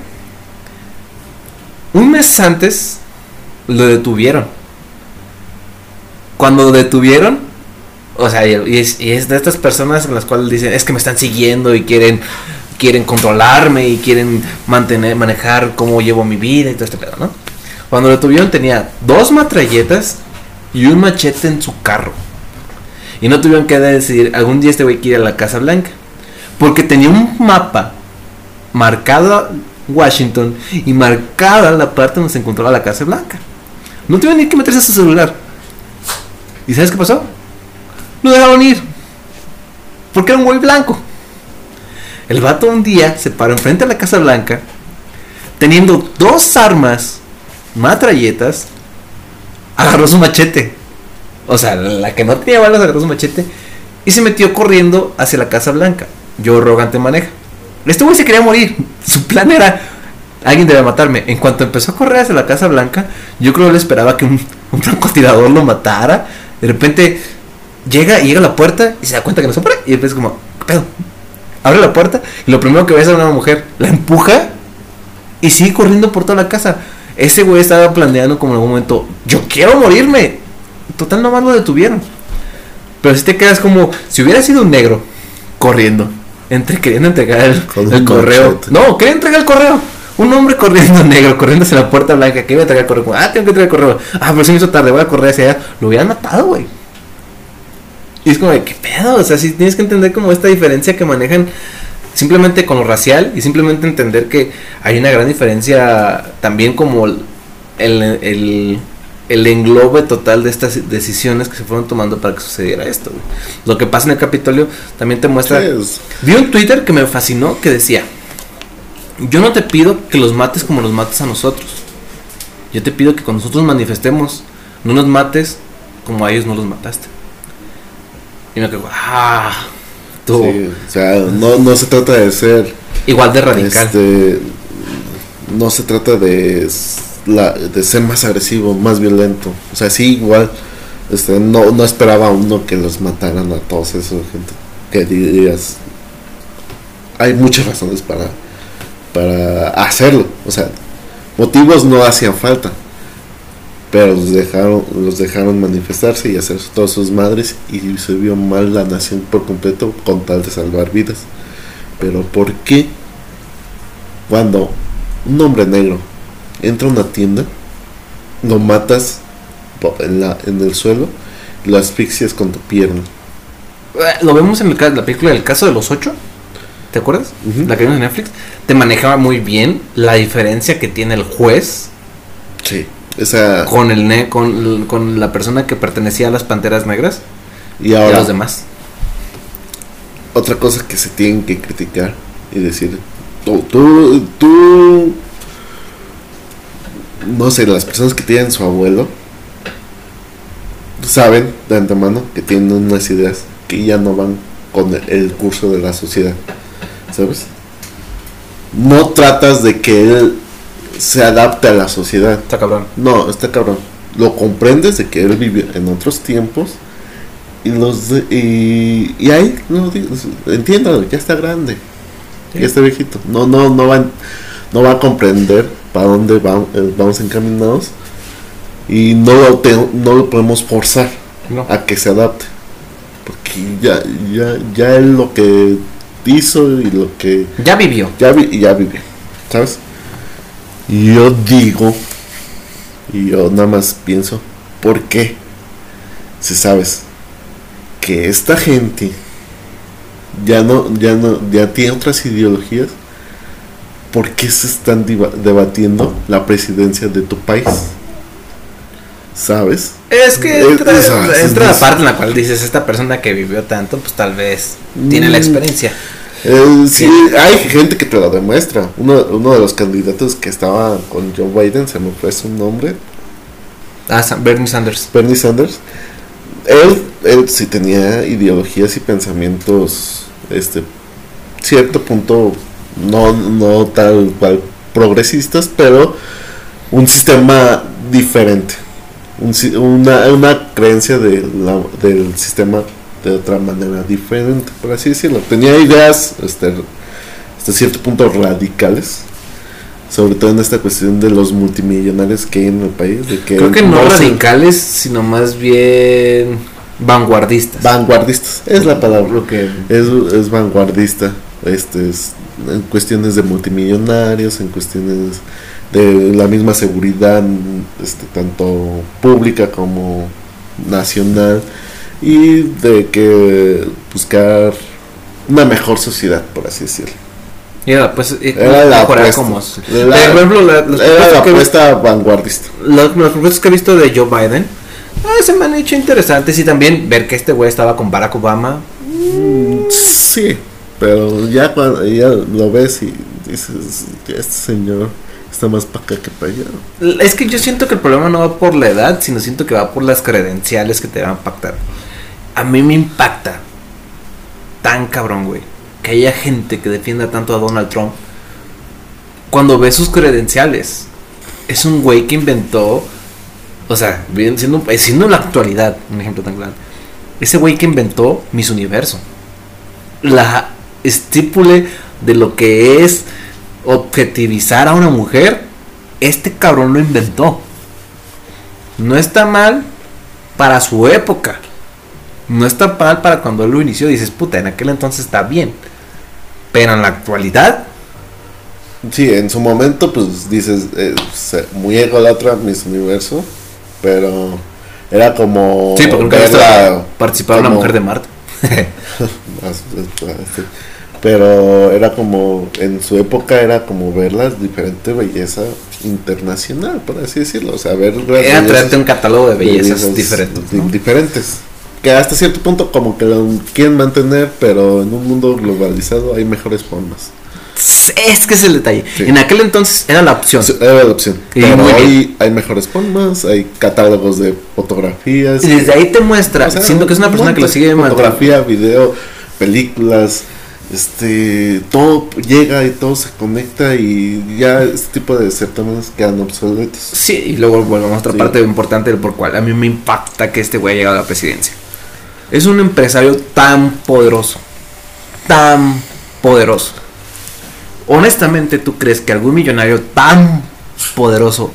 Un mes antes lo detuvieron. Cuando detuvieron, o sea, y es, de estas personas en las cuales dicen, es que me están siguiendo y quieren quieren controlarme y quieren mantener manejar cómo llevo mi vida y todo este pedo, ¿no? Cuando lo tuvieron tenía dos matralletas y un machete en su carro. Y no tuvieron que decidir, algún día este güey quiere ir a la Casa Blanca. Porque tenía un mapa marcado Washington y marcada la parte donde se encontraba la Casa Blanca. No tuvieron ni que meterse a su celular. ¿Y sabes qué pasó? Lo dejaron ir. Porque era un güey blanco. El vato un día se paró enfrente de la Casa Blanca, teniendo dos armas, matralletas, agarró su machete. O sea, la que no tenía balas agarró su machete y se metió corriendo hacia la Casa Blanca. Yo Rogante maneja. Este güey se quería morir. Su plan era, alguien debe matarme. En cuanto empezó a correr hacia la Casa Blanca, yo creo que él esperaba que un, un francotirador lo matara. De repente llega y llega a la puerta y se da cuenta que no se puede. Y empieza como, ¿qué pedo? Abre la puerta y lo primero que ve es a una mujer. La empuja y sigue corriendo por toda la casa. Ese güey estaba planeando como en algún momento, yo quiero morirme. Total, nomás lo detuvieron. Pero si te quedas como, si hubiera sido un negro corriendo, entre queriendo entregar el, correo. No, quería entregar el correo. Un hombre corriendo negro, corriendo hacia la puerta blanca, que iba a entregar el correo. Ah, tengo que entregar el correo. Ah, pero se me hizo tarde, voy a correr hacia allá. Lo hubieran matado, güey. Y es como, de, ¿qué pedo? O sea, sí tienes que entender como esta diferencia que manejan simplemente con lo racial y simplemente entender que hay una gran diferencia también como el, el, el, el englobe total de estas decisiones que se fueron tomando para que sucediera esto. güey. Lo que pasa en el Capitolio también te muestra... Vi un Twitter que me fascinó que decía, yo no te pido que los mates como los mates a nosotros. Yo te pido que cuando nosotros manifestemos, no nos mates como a ellos no los mataste. Y me quedo, ah, tú, sí, o sea, no, no se trata de ser igual de radical. Este, no se trata de, s- la, de ser más agresivo, más violento. O sea, sí, igual. Este, no, no esperaba uno que los mataran a todos esos gente. Que dirías. Hay muchas razones para, para hacerlo. O sea, motivos no hacían falta. Pero los dejaron, los dejaron manifestarse y hacer todas sus madres. Y se vio mal la nación por completo con tal de salvar vidas. Pero ¿por qué cuando un hombre negro entra a una tienda, lo matas en, la, en el suelo lo asfixias con tu pierna? Lo vemos en el la película del caso de los ocho. ¿Te acuerdas? La que vimos en Netflix. Te manejaba muy bien la diferencia que tiene el juez Sí. Esa, con el ne con, con la persona que pertenecía a las panteras negras y y a ahora, los demás. otra cosa que se tienen que criticar y decir, tú, tú, tú, no sé, las personas que tienen su abuelo saben de antemano que tienen unas ideas que ya no van con el curso de la sociedad, ¿sabes? No tratas de que él se adapte a la sociedad, Está cabrón. no, está cabrón. Lo comprendes de que él vivió en otros tiempos y los de- y, y ahí no entiéndalo, ya está grande, Sí. ya está viejito. No, no, no va, no va a comprender para dónde va- eh, vamos encaminados y no lo te- no lo podemos forzar No. a que se adapte, porque ya, ya, ya él lo que hizo y lo que Ya vivió. ya, vi, ya viví, ¿sabes? Y yo digo, y yo nada más pienso, ¿por qué? Si sabes que esta gente ya no, ya no, ya tiene otras ideologías, ¿por qué se están debatiendo la presidencia de tu país? ¿Sabes? Es que entra, es- es- entra la parte en la cual dices, esta persona que vivió tanto, pues tal vez tiene la Mm. experiencia. Eh, sí, hay gente que te lo demuestra. Uno, uno de los candidatos que estaba con Joe Biden, se me fue su nombre, Ah, Bernie Sanders. Bernie Sanders, él, él sí tenía ideologías y pensamientos, este, cierto punto, no, no tal cual progresistas, pero un sistema diferente, un una, una creencia de la- del sistema de otra manera diferente, por así decirlo. Tenía ideas, este, hasta cierto punto radicales. Sobre todo en esta cuestión de los multimillonarios que hay en el país. De que Creo que no radicales, sino más bien vanguardistas. Vanguardistas, es la palabra. Lo que Es, es vanguardista. Este es en cuestiones de multimillonarios, en cuestiones de la misma seguridad, este, tanto pública como nacional, y de que buscar una mejor sociedad, por así decirlo. Mira, pues eh, Era la apuesta. como- La- Por ejemplo, la- las Era apuesta vanguardista. los, los propuestas que he visto de Joe Biden ah, se me han hecho interesantes y también ver que este güey estaba con Barack Obama Mm, Sí, pero ya cuando ya lo ves y dices, "Ya este señor está más para acá que para allá. Es que yo siento que el problema no va por la edad, sino siento que va por las credenciales que te van a impactar. A mí me impacta tan cabrón, güey, que haya gente que defienda tanto a Donald Trump cuando ve sus credenciales. Es un güey que inventó, o sea, siendo, eh, siendo en la actualidad, un ejemplo tan claro. Ese güey que inventó Miss Universo. La estípule de lo que es objetivizar a una mujer, este cabrón lo inventó. No está mal para su época. No está mal para cuando él lo inició. Dices, puta, en aquel entonces está bien. Pero en la actualidad, Sí, en su momento, pues dices, eh, muy ególatra Miss Universo, pero era como. sí, porque nunca una mujer de Marte. Pero era como, en su época era como ver la diferente belleza internacional, por así decirlo. O sea, ver Era traerte un catálogo de bellezas bellezas diferentes. Diferentes. Que hasta cierto punto como que lo quieren mantener, pero en un mundo globalizado hay mejores formas. Es que es el detalle. Sí. En aquel entonces era la opción. Era la opción. Y Pero hoy hay mejores formas, hay catálogos de fotografías. Y desde ahí te muestra, O sea, siento que es una un persona que lo sigue. Fotografía, video, películas, este, todo llega y todo se conecta y ya este tipo de certámenes quedan obsoletos. Sí, y luego volvemos a otra Sí. parte importante del por cual a mí me impacta que este güey haya llegado a la presidencia. Es un empresario tan poderoso, tan poderoso. Honestamente, ¿tú crees que algún millonario tan poderoso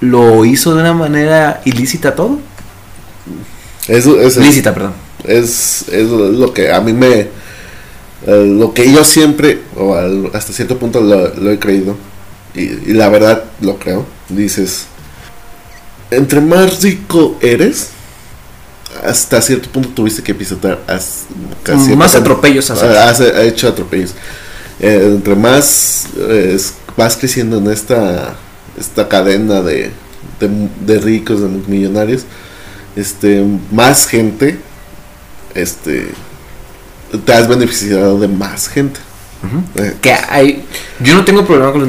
lo hizo de una manera ilícita todo? Eso, eso Lícita, perdón. es, es lo que a mí me... eh, lo que yo siempre, o al- hasta cierto punto lo, lo he creído, y, y la verdad lo creo, dices, entre más rico eres, hasta cierto punto tuviste que pisotear casi- Más atropellos haces. ha, ha hecho atropellos. Eh, entre más eh, vas creciendo en esta, esta cadena de, de, de ricos, de millonarios, este, más gente, este, te has beneficiado de más gente. Eh, Que hay. Yo no tengo problema con los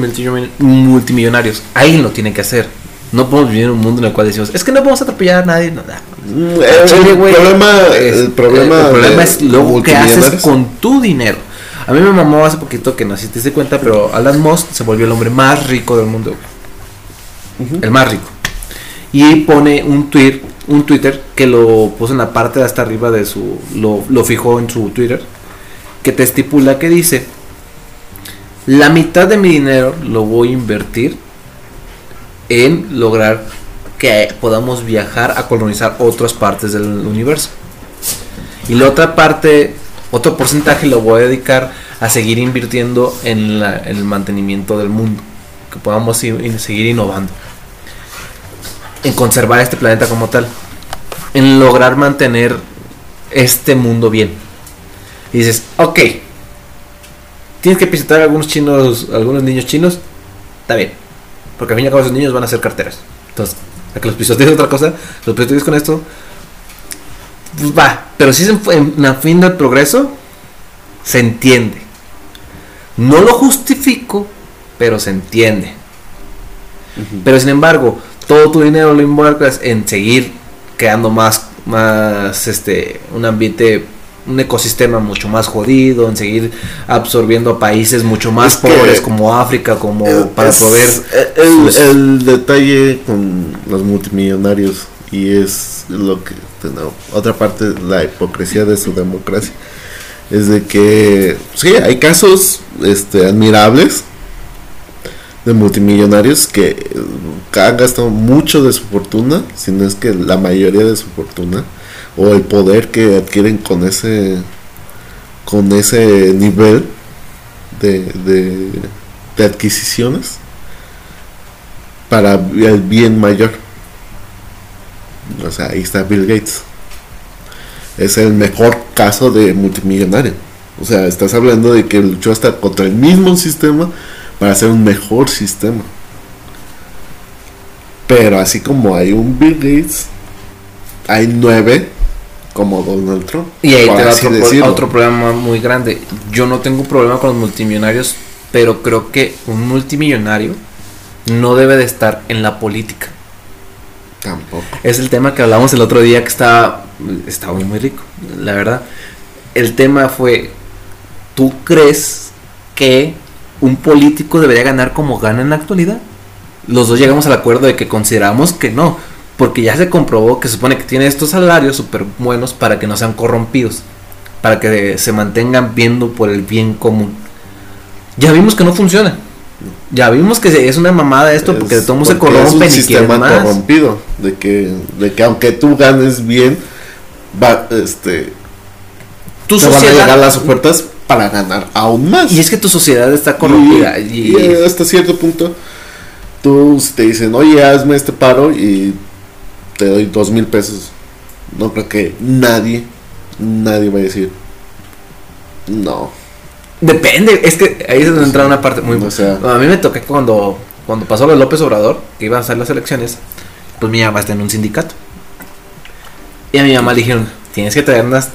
multimillonarios. Alguien lo tiene que hacer. No podemos vivir en un mundo en el cual decimos, es que no podemos atropellar a nadie. No, no. Mm, chile, el, güey, problema, es- el problema, el problema de es luego qué haces con tu dinero. A mí me mamó hace poquito que no sé si te diste cuenta, pero Alan Musk se volvió el hombre más rico del mundo. El más rico. Y pone un tweet, un Twitter que lo puso en la parte de hasta arriba de su. Lo, lo fijó en su Twitter. Que te estipula que dice. La mitad de mi dinero lo voy a invertir en lograr que podamos viajar a colonizar otras partes del universo. Y la otra parte, otro porcentaje lo voy a dedicar a seguir invirtiendo en, la- el mantenimiento del mundo. Que podamos ir- ir- seguir innovando. En conservar este planeta como tal. En lograr mantener este mundo bien. Y dices, ok. Tienes que pisotear a algunos chinos, algunos niños chinos. Está bien. Porque al fin y al cabo esos niños van a ser carteras. Entonces, a que los pisotees otra cosa, los pisotees con esto. Pues va. Pero si es en, en la fin del progreso, se entiende. No lo justifico, pero se entiende. Pero sin embargo, todo tu dinero lo involucras en seguir creando más, más este, un ambiente, un ecosistema mucho más jodido, en seguir absorbiendo a países mucho más Es pobres como África, como para proveer. el, sus- el detalle con los multimillonarios y es lo que no, otra parte la hipocresía de su democracia es de que sí hay casos este admirables de multimillonarios que eh, han gastado mucho de su fortuna si no es que la mayoría de su fortuna o el poder que adquieren con ese con ese nivel de, de adquisiciones para el bien mayor. O sea, ahí está Bill Gates. Es el mejor caso de multimillonario. O sea, estás hablando de que luchó hasta contra el mismo sistema para hacer un mejor sistema. Pero así como hay un Bill Gates, hay nueve como Donald Trump. Y ahí te va así otro, otro problema muy grande. Yo no tengo un problema con los multimillonarios, pero creo que un multimillonario no debe de estar en la política. Tampoco. Es el tema que hablamos el otro día que estaba, estaba muy, muy rico, la verdad. El tema fue, ¿tú crees que un político debería ganar como gana en la actualidad? Los dos llegamos al acuerdo de que consideramos que no, porque ya se comprobó que se supone que tiene estos salarios súper buenos para que no sean corrompidos, para que se mantengan viendo por el bien común. Ya vimos que no funciona. Ya vimos que es una mamada esto porque de todo mundo se porque es un corrompen y sistema más. corrompido de que de que aunque tú ganes bien va este Tu te van a sociedad- llegar las ofertas para ganar aún más Y es que tu sociedad está corrompida. y, Y, y hasta cierto punto tú te dicen oye hazme este paro y te doy dos mil pesos no creo que nadie nadie va a decir no depende, es que ahí es donde entra una parte muy... O sea- a mí me toqué cuando, cuando pasó lo de López Obrador, que iban a hacer las elecciones, pues mi mamá está en un sindicato. Y a mi mamá le dijeron, tienes que traer unas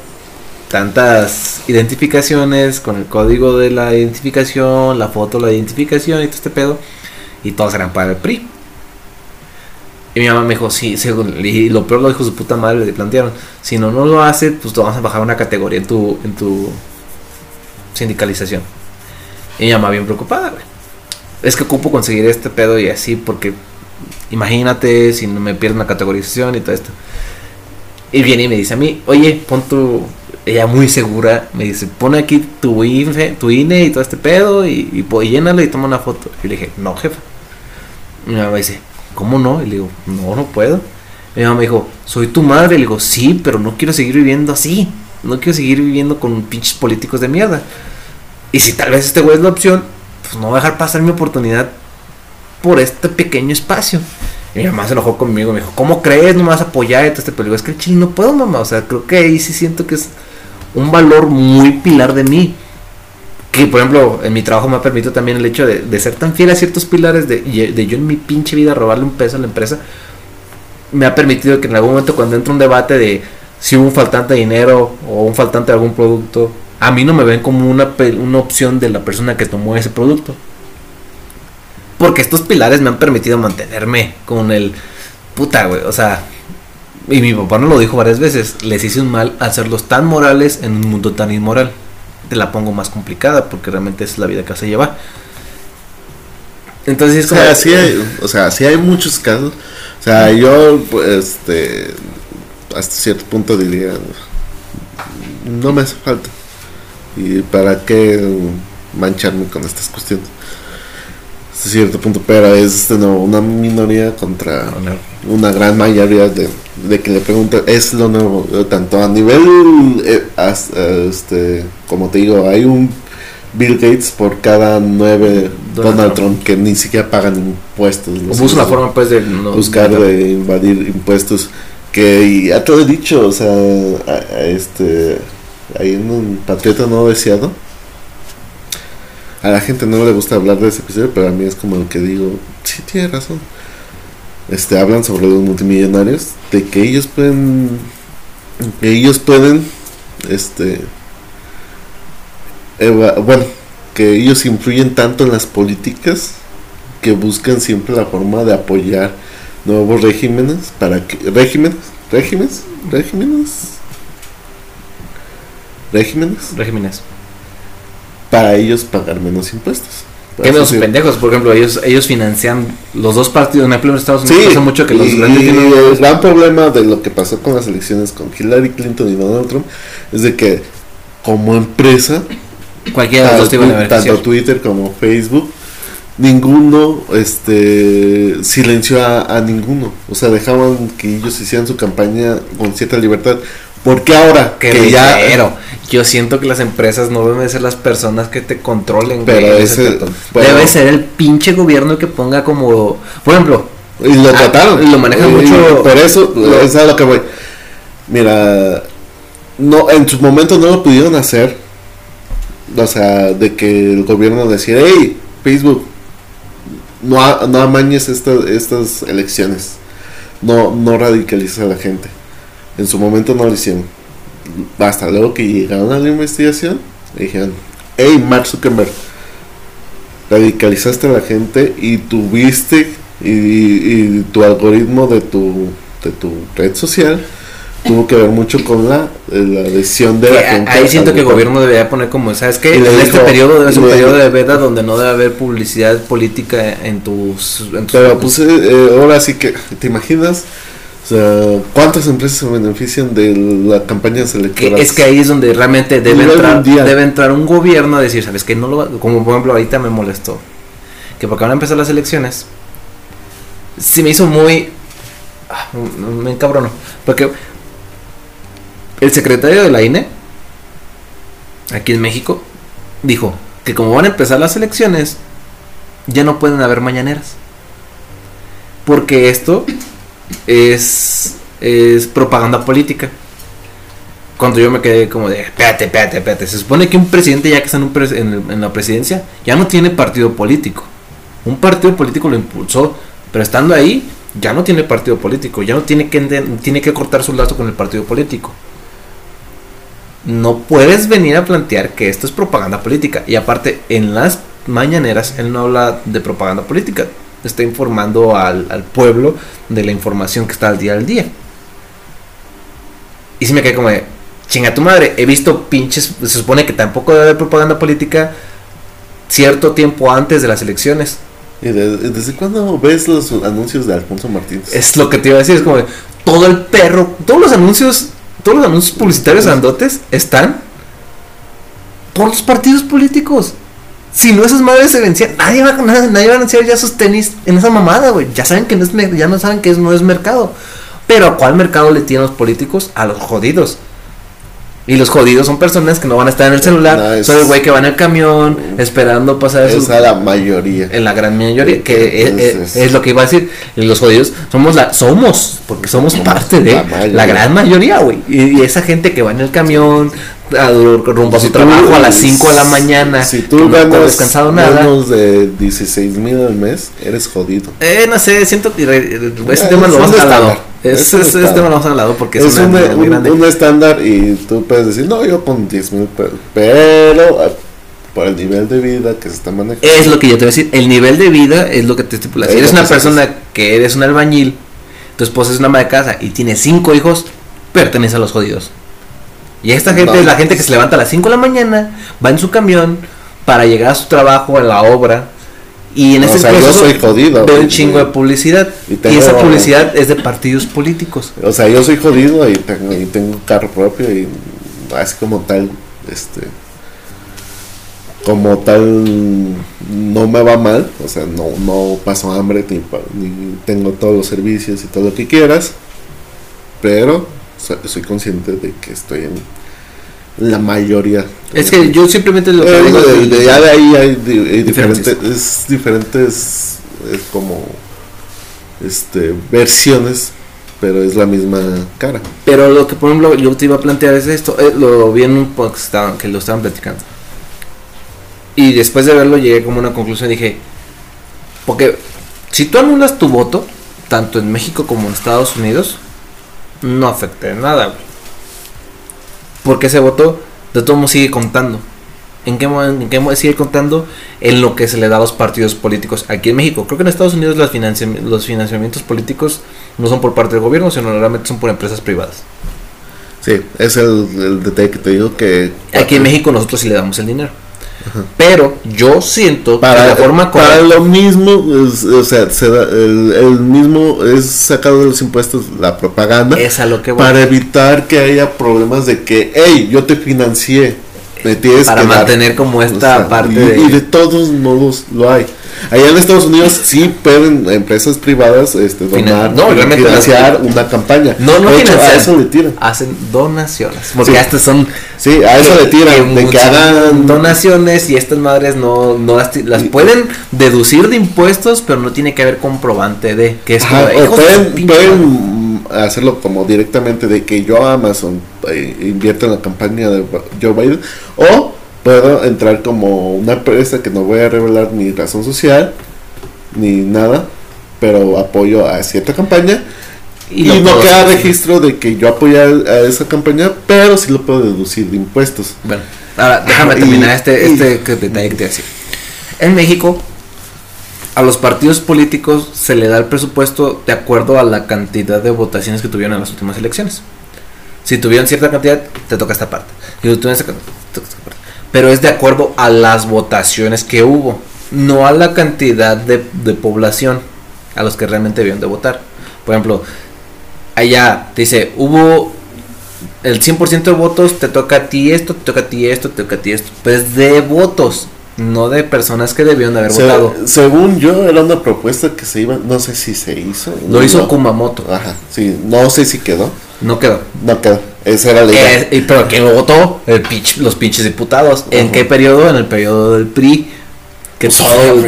tantas identificaciones con el código de la identificación, la foto de la identificación y todo este pedo. Y todas eran para el PRI. Y mi mamá me dijo, sí, según, y lo peor lo dijo su puta madre, le plantearon, si no, no lo hace, pues te vamos a bajar una categoría en tu, en tu sindicalización. Y mi mamá bien preocupada. Es que ocupo conseguir este pedo y así, porque imagínate si no me pierdo una categorización y todo esto. Y viene y me dice a mí, oye, pon tu. Ella muy segura, me dice, pon aquí tu INE, tu INE y todo este pedo y, y, y llénalo y toma una foto. Y le dije, no, jefa. Mi mamá dice, ¿cómo no? Y le digo, no, no puedo. Mi mamá me dijo, soy tu madre. Y le digo, sí, pero no quiero seguir viviendo así. No quiero seguir viviendo con pinches políticos de mierda. Y si tal vez este güey es la opción, pues no voy a dejar pasar mi oportunidad por este pequeño espacio. Y mi mamá se enojó conmigo, me dijo, ¿cómo crees? No me vas a apoyar y todo este peligro. Es que el chile no puedo, mamá. O sea, creo que ahí sí siento que es un valor muy pilar de mí. Que, por ejemplo, en mi trabajo me ha permitido también el hecho de, ser tan fiel a ciertos pilares, de, de yo en mi pinche vida robarle un peso a la empresa. Me ha permitido que en algún momento cuando entra un debate de si hubo un faltante de dinero o un faltante de algún producto, a mí no me ven como una, una opción de la persona que tomó ese producto. Porque estos pilares me han permitido mantenerme con el puta, güey. O sea, y mi papá no lo dijo varias veces. Les hice un mal hacerlos tan morales en un mundo tan inmoral. Te la pongo más complicada porque realmente es la vida que se lleva. Entonces es O como. sea, sí hay, o sea, sí hay muchos casos. O sea, yo, pues, este, hasta cierto punto diría, no me hace falta. ¿Y para qué mancharme con estas cuestiones? Hasta cierto punto, pero es no, una minoría contra una gran mayoría de, de que le preguntan, es lo nuevo, tanto a nivel, eh, as- este, como te digo, hay un Bill Gates por cada nueve Donald Donald, Trump. Trump. que ni siquiera pagan impuestos. Busca una forma pues de no- buscar de invadir impuestos que ya te lo he dicho, o sea, a- a este, en un Patriota no deseado. A la gente no le gusta hablar de ese episodio, pero a mí es como el que digo, sí, tiene razón. Este, hablan sobre los multimillonarios, de que ellos pueden, que ellos pueden, este, eva- bueno, que ellos influyen tanto en las políticas que buscan siempre la forma de apoyar nuevos regímenes para que regímenes, regímenes, regímenes, regímenes regímenes. para ellos pagar menos impuestos. Que son se- pendejos, por ejemplo, ellos ellos financian los dos partidos, en en Estados Unidos Sí, pasa mucho que los y, grandes y tienen el gran problema de lo que pasó con las elecciones con Hillary Clinton y Donald Trump es de que como empresa cualquiera de los dos te iban a tanto, beneficiar. tanto Twitter como Facebook ninguno este silenció a, a ninguno. O sea dejaban que ellos hicieran su campaña con cierta libertad porque ahora Que que ya Yo siento que las empresas no deben de ser las personas que te controlen. Pero güey, ese- bueno. Debe ser el pinche gobierno que ponga como. Por ejemplo, y lo Ah, trataron y lo manejan Y mucho- por eso lo- es a lo que voy mira no en su momento no lo pudieron hacer o sea de que el gobierno decía hey Facebook no, no amañes esta- estas elecciones no no radicalices a la gente en su momento no lo hicieron hasta luego que llegaron a la investigación, dijeron, hey Mark Zuckerberg, radicalizaste a la gente y tuviste y, y tu algoritmo de tu, de tu red social tuvo que ver mucho con la, la decisión de la gente. Ahí siento que el gobierno debería poner como, ¿sabes qué? En este periodo debe ser un periodo de veda donde no debe haber publicidad política en tus... En tus pero pues eh, ahora sí que, ¿te imaginas? O sea, ¿cuántas empresas se benefician de las campañas electorales? Es que ahí es donde realmente debe entrar, debe entrar un gobierno a decir, ¿sabes qué? No lo, como por ejemplo ahorita me molestó. Que porque van a empezar las elecciones. Se me hizo muy... Ah, me encabrono. Porque el secretario de la INE, aquí en México, dijo que como van a empezar las elecciones, ya no pueden haber mañaneras. Porque esto es, es propaganda política. Cuando yo me quedé como de, espérate, espérate, espérate. Se supone que un presidente ya que está en, en, la presidencia ya no tiene partido político. Un partido político lo impulsó, pero estando ahí ya no tiene partido político, ya no tiene que, tiene que cortar su lazo con el partido político no puedes venir a plantear que esto es propaganda política. Y aparte, en las mañaneras, él no habla de propaganda política. Está informando al, pueblo de la información que está al día al día. Y si me quedé como de, chinga tu madre, he visto pinches, se supone que tampoco debe haber propaganda política cierto tiempo antes de las elecciones. ¿Y desde cuándo ves los anuncios de Alfonso Martínez? Es lo que te iba a decir, es como de, todo el perro, todos los anuncios todos los anuncios publicitarios andotes están por los partidos políticos. Si no esas madres se vencían, nadie va, nadie, va a anunciar ya sus tenis en esa mamada, güey. Ya saben que no es, ya no saben que no es mercado. Pero ¿a cuál mercado le tienen los políticos? A los jodidos. Y los jodidos son personas que no van a estar en el celular, son el güey que va en el camión esperando pasar eso. Es la mayoría. En la gran mayoría, que es, lo que iba a decir. los jodidos somos la somos, porque somos, parte de la, gran mayoría, güey. Y, esa gente que va en el camión a, rumbo a su trabajo a las 5 de la mañana, si tú no ganas descansado nada. menos de 16 mil al mes, eres jodido. Eh, no sé, siento que ese tema lo vamos a lado. Es, es, este me lo vamos a lado porque es, un, muy grande. un, estándar y tú puedes decir, no, yo con 10 mil pesos, pero ah, por el nivel de vida que se está manejando. Es lo que yo te voy a decir, el nivel de vida es lo que te estipula. Si eres una persona que eres un albañil, tu esposa es una ama de casa y tiene cinco hijos, pertenece a los jodidos. Y esta gente es la gente que se levanta a las 5 de la mañana, va en su camión para llegar a su trabajo, a la obra, y en ese yo soy jodido. Veo un chingo de publicidad. Y, esa publicidad es de partidos políticos. O sea, yo soy jodido y tengo, y tengo carro propio y así como tal, este como tal no me va mal, o sea, no, no paso hambre ni, ni tengo todos los servicios y todo lo que quieras, pero soy consciente de que estoy en la mayoría. Es que yo simplemente lo que eh, digo de, ya de ahí hay diferentes, es diferentes es como este versiones, pero es la misma cara. Pero lo que por ejemplo yo te iba a plantear es esto, eh, lo vi en un podcast que lo estaban platicando. Y después de verlo llegué como a una conclusión, dije, porque si tú anulas tu voto, tanto en México como en Estados Unidos, no afecta en nada, güey porque ese voto de todo modo sigue contando. ¿En qué, ¿En qué sigue contando? En lo que se le da a los partidos políticos aquí en México. Creo que en Estados Unidos los, los financiamientos políticos no son por parte del gobierno, sino realmente son por empresas privadas. Sí, es el, el detalle que te digo que... Aquí en México nosotros sí le damos el dinero. Pero yo siento para, que la forma para lo mismo, o sea, el, mismo es sacado de los impuestos la propaganda es a lo que para evitar que haya problemas de que, hey, yo te financié, me tienes para mantener como esta parte de... y de todos modos lo hay. Allá en Estados Unidos sí pueden empresas privadas este, donar, no, financiar una campaña. No, no a eso le tiran. Hacen donaciones. Porque estas son. Sí, a eso le tiran. de que hagan. Donaciones y estas madres no, no las, pueden deducir de impuestos, pero no tiene que haber comprobante de que es pueden, pueden hacerlo como directamente de que yo Amazon eh, invierto en la campaña de Joe Biden o puedo entrar como una empresa que no voy a revelar ni razón social ni nada, pero apoyo a cierta campaña Y, no queda hacer. registro de que yo apoyé a, esa campaña, pero sí lo puedo deducir de impuestos. Bueno, ahora déjame Y- terminar este, y- este detalle que te iba a decir. En México, a los partidos políticos se le da el presupuesto de acuerdo a la cantidad de votaciones que tuvieron en las últimas elecciones. Si tuvieron cierta cantidad, te toca esta parte. Si tuvieron esa cantidad, te toca esta parte. Pero es de acuerdo a las votaciones que hubo, no a la cantidad de, población a los que realmente debieron de votar. Por ejemplo, allá dice, hubo el 100% de votos, te toca a ti esto, te toca a ti esto, te toca a ti esto. Pues de votos, no de personas que debieron de haber Se- votado. según yo, era una propuesta que se iba, no sé si se hizo. Lo no, hizo no. Kumamoto, Ajá, sí, no sé si quedó. no quedó. No quedó. Esa era la idea. Eh, pero ¿quién lo votó? El pinch- los pinches diputados. ¿En Ajá. qué periodo? En el periodo del PRI. Que Pues, todo,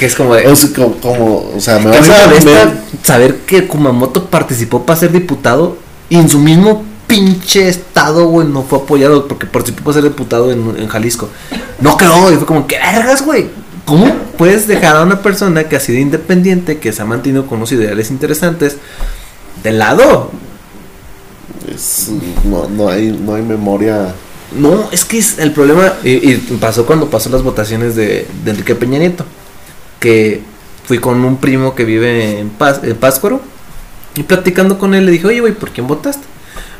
que es como de... O sea, como, como, o sea, me vas a me- saber que Kumamoto participó para ser diputado y en su mismo pinche estado, güey, no fue apoyado porque participó para ser diputado en, en Jalisco. No quedó, y fue como, ¿qué vergas, güey? ¿Cómo puedes dejar a una persona que ha sido independiente, que se ha mantenido con unos ideales interesantes, de lado? es- no, no hay, no hay memoria. No, es que es el problema, y, y pasó cuando pasó las votaciones de, de Enrique Peña Nieto, que fui con un primo que vive en, Paz, en Pátzcuaro, y platicando con él le dije, oye, güey, ¿por quién votaste?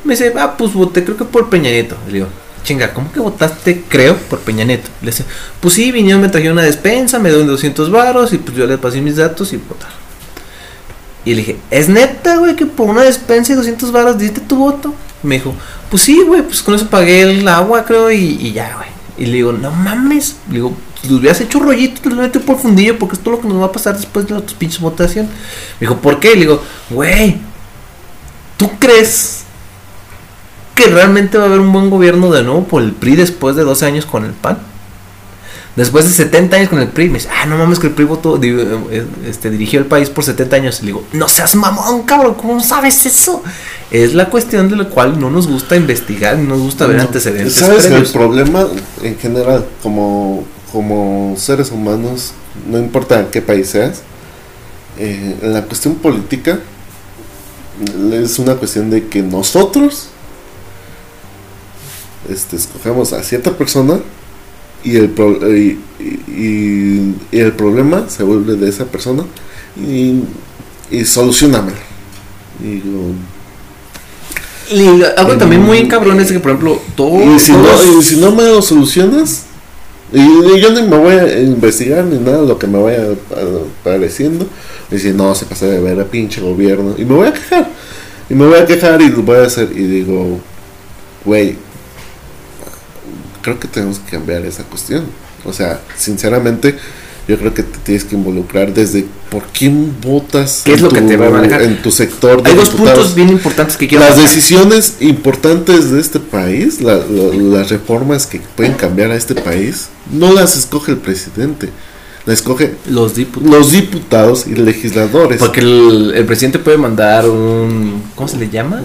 Me dice, ah, pues voté creo que por Peña Nieto. Le digo, chinga, ¿cómo que votaste, creo, por Peña Nieto? Le dice, pues sí, vinieron, me trajeron una despensa, me dieron 200 varos, y pues yo le pasé mis datos y votaron. Y le dije, ¿es neta, güey, que por una despensa y 200 varos diste tu voto? Me dijo, pues sí, güey, pues con eso pagué el agua, creo, y, ya, güey. Y le digo, no mames. Le digo, los hubieras hecho rollito, te los meto por fundillo, porque es todo lo que nos va a pasar después de la tu pinche votación. Me dijo, ¿por qué? Le digo, güey, ¿tú crees que realmente va a haber un buen gobierno de nuevo por el PRI después de 12 años con el PAN? Después de 70 años con el PRI, me dice, ah, no mames, que el PRI votó, eh, este, dirigió el país por 70 años. Y le digo, no seas mamón, cabrón, ¿cómo sabes eso? Es la cuestión de la cual no nos gusta investigar, no nos gusta ver antecedentes. ¿Sabes el previos. problema en general? Como, como seres humanos, no importa qué país seas, eh, la cuestión política es una cuestión de que nosotros este, escogemos a cierta persona y el, pro- y, y- y el problema se vuelve de esa persona y, y solucionamelo. Y digo, Y algo también muy cabrón es que, por ejemplo, todo, Y si, no, todos- y si no me lo solucionas, y, y yo ni me voy a investigar ni nada de lo que me vaya apareciendo. Y si no, se pasa de ver a pinche gobierno. Y me voy a quejar. Y me voy a quejar y lo voy a hacer. Y digo, güey, creo que tenemos que cambiar esa cuestión. O sea, sinceramente, yo creo que te tienes que involucrar desde por quién votas ¿Qué es en que tu- te va a manejar? en tu sector de hay dos diputados. puntos bien importantes que quiero Las decisiones importantes de este país, la- la- las reformas que pueden cambiar a este país, no las escoge el presidente, las escoge Los diputados. los diputados y legisladores. Porque el, el presidente puede mandar un. ¿Cómo se le llama?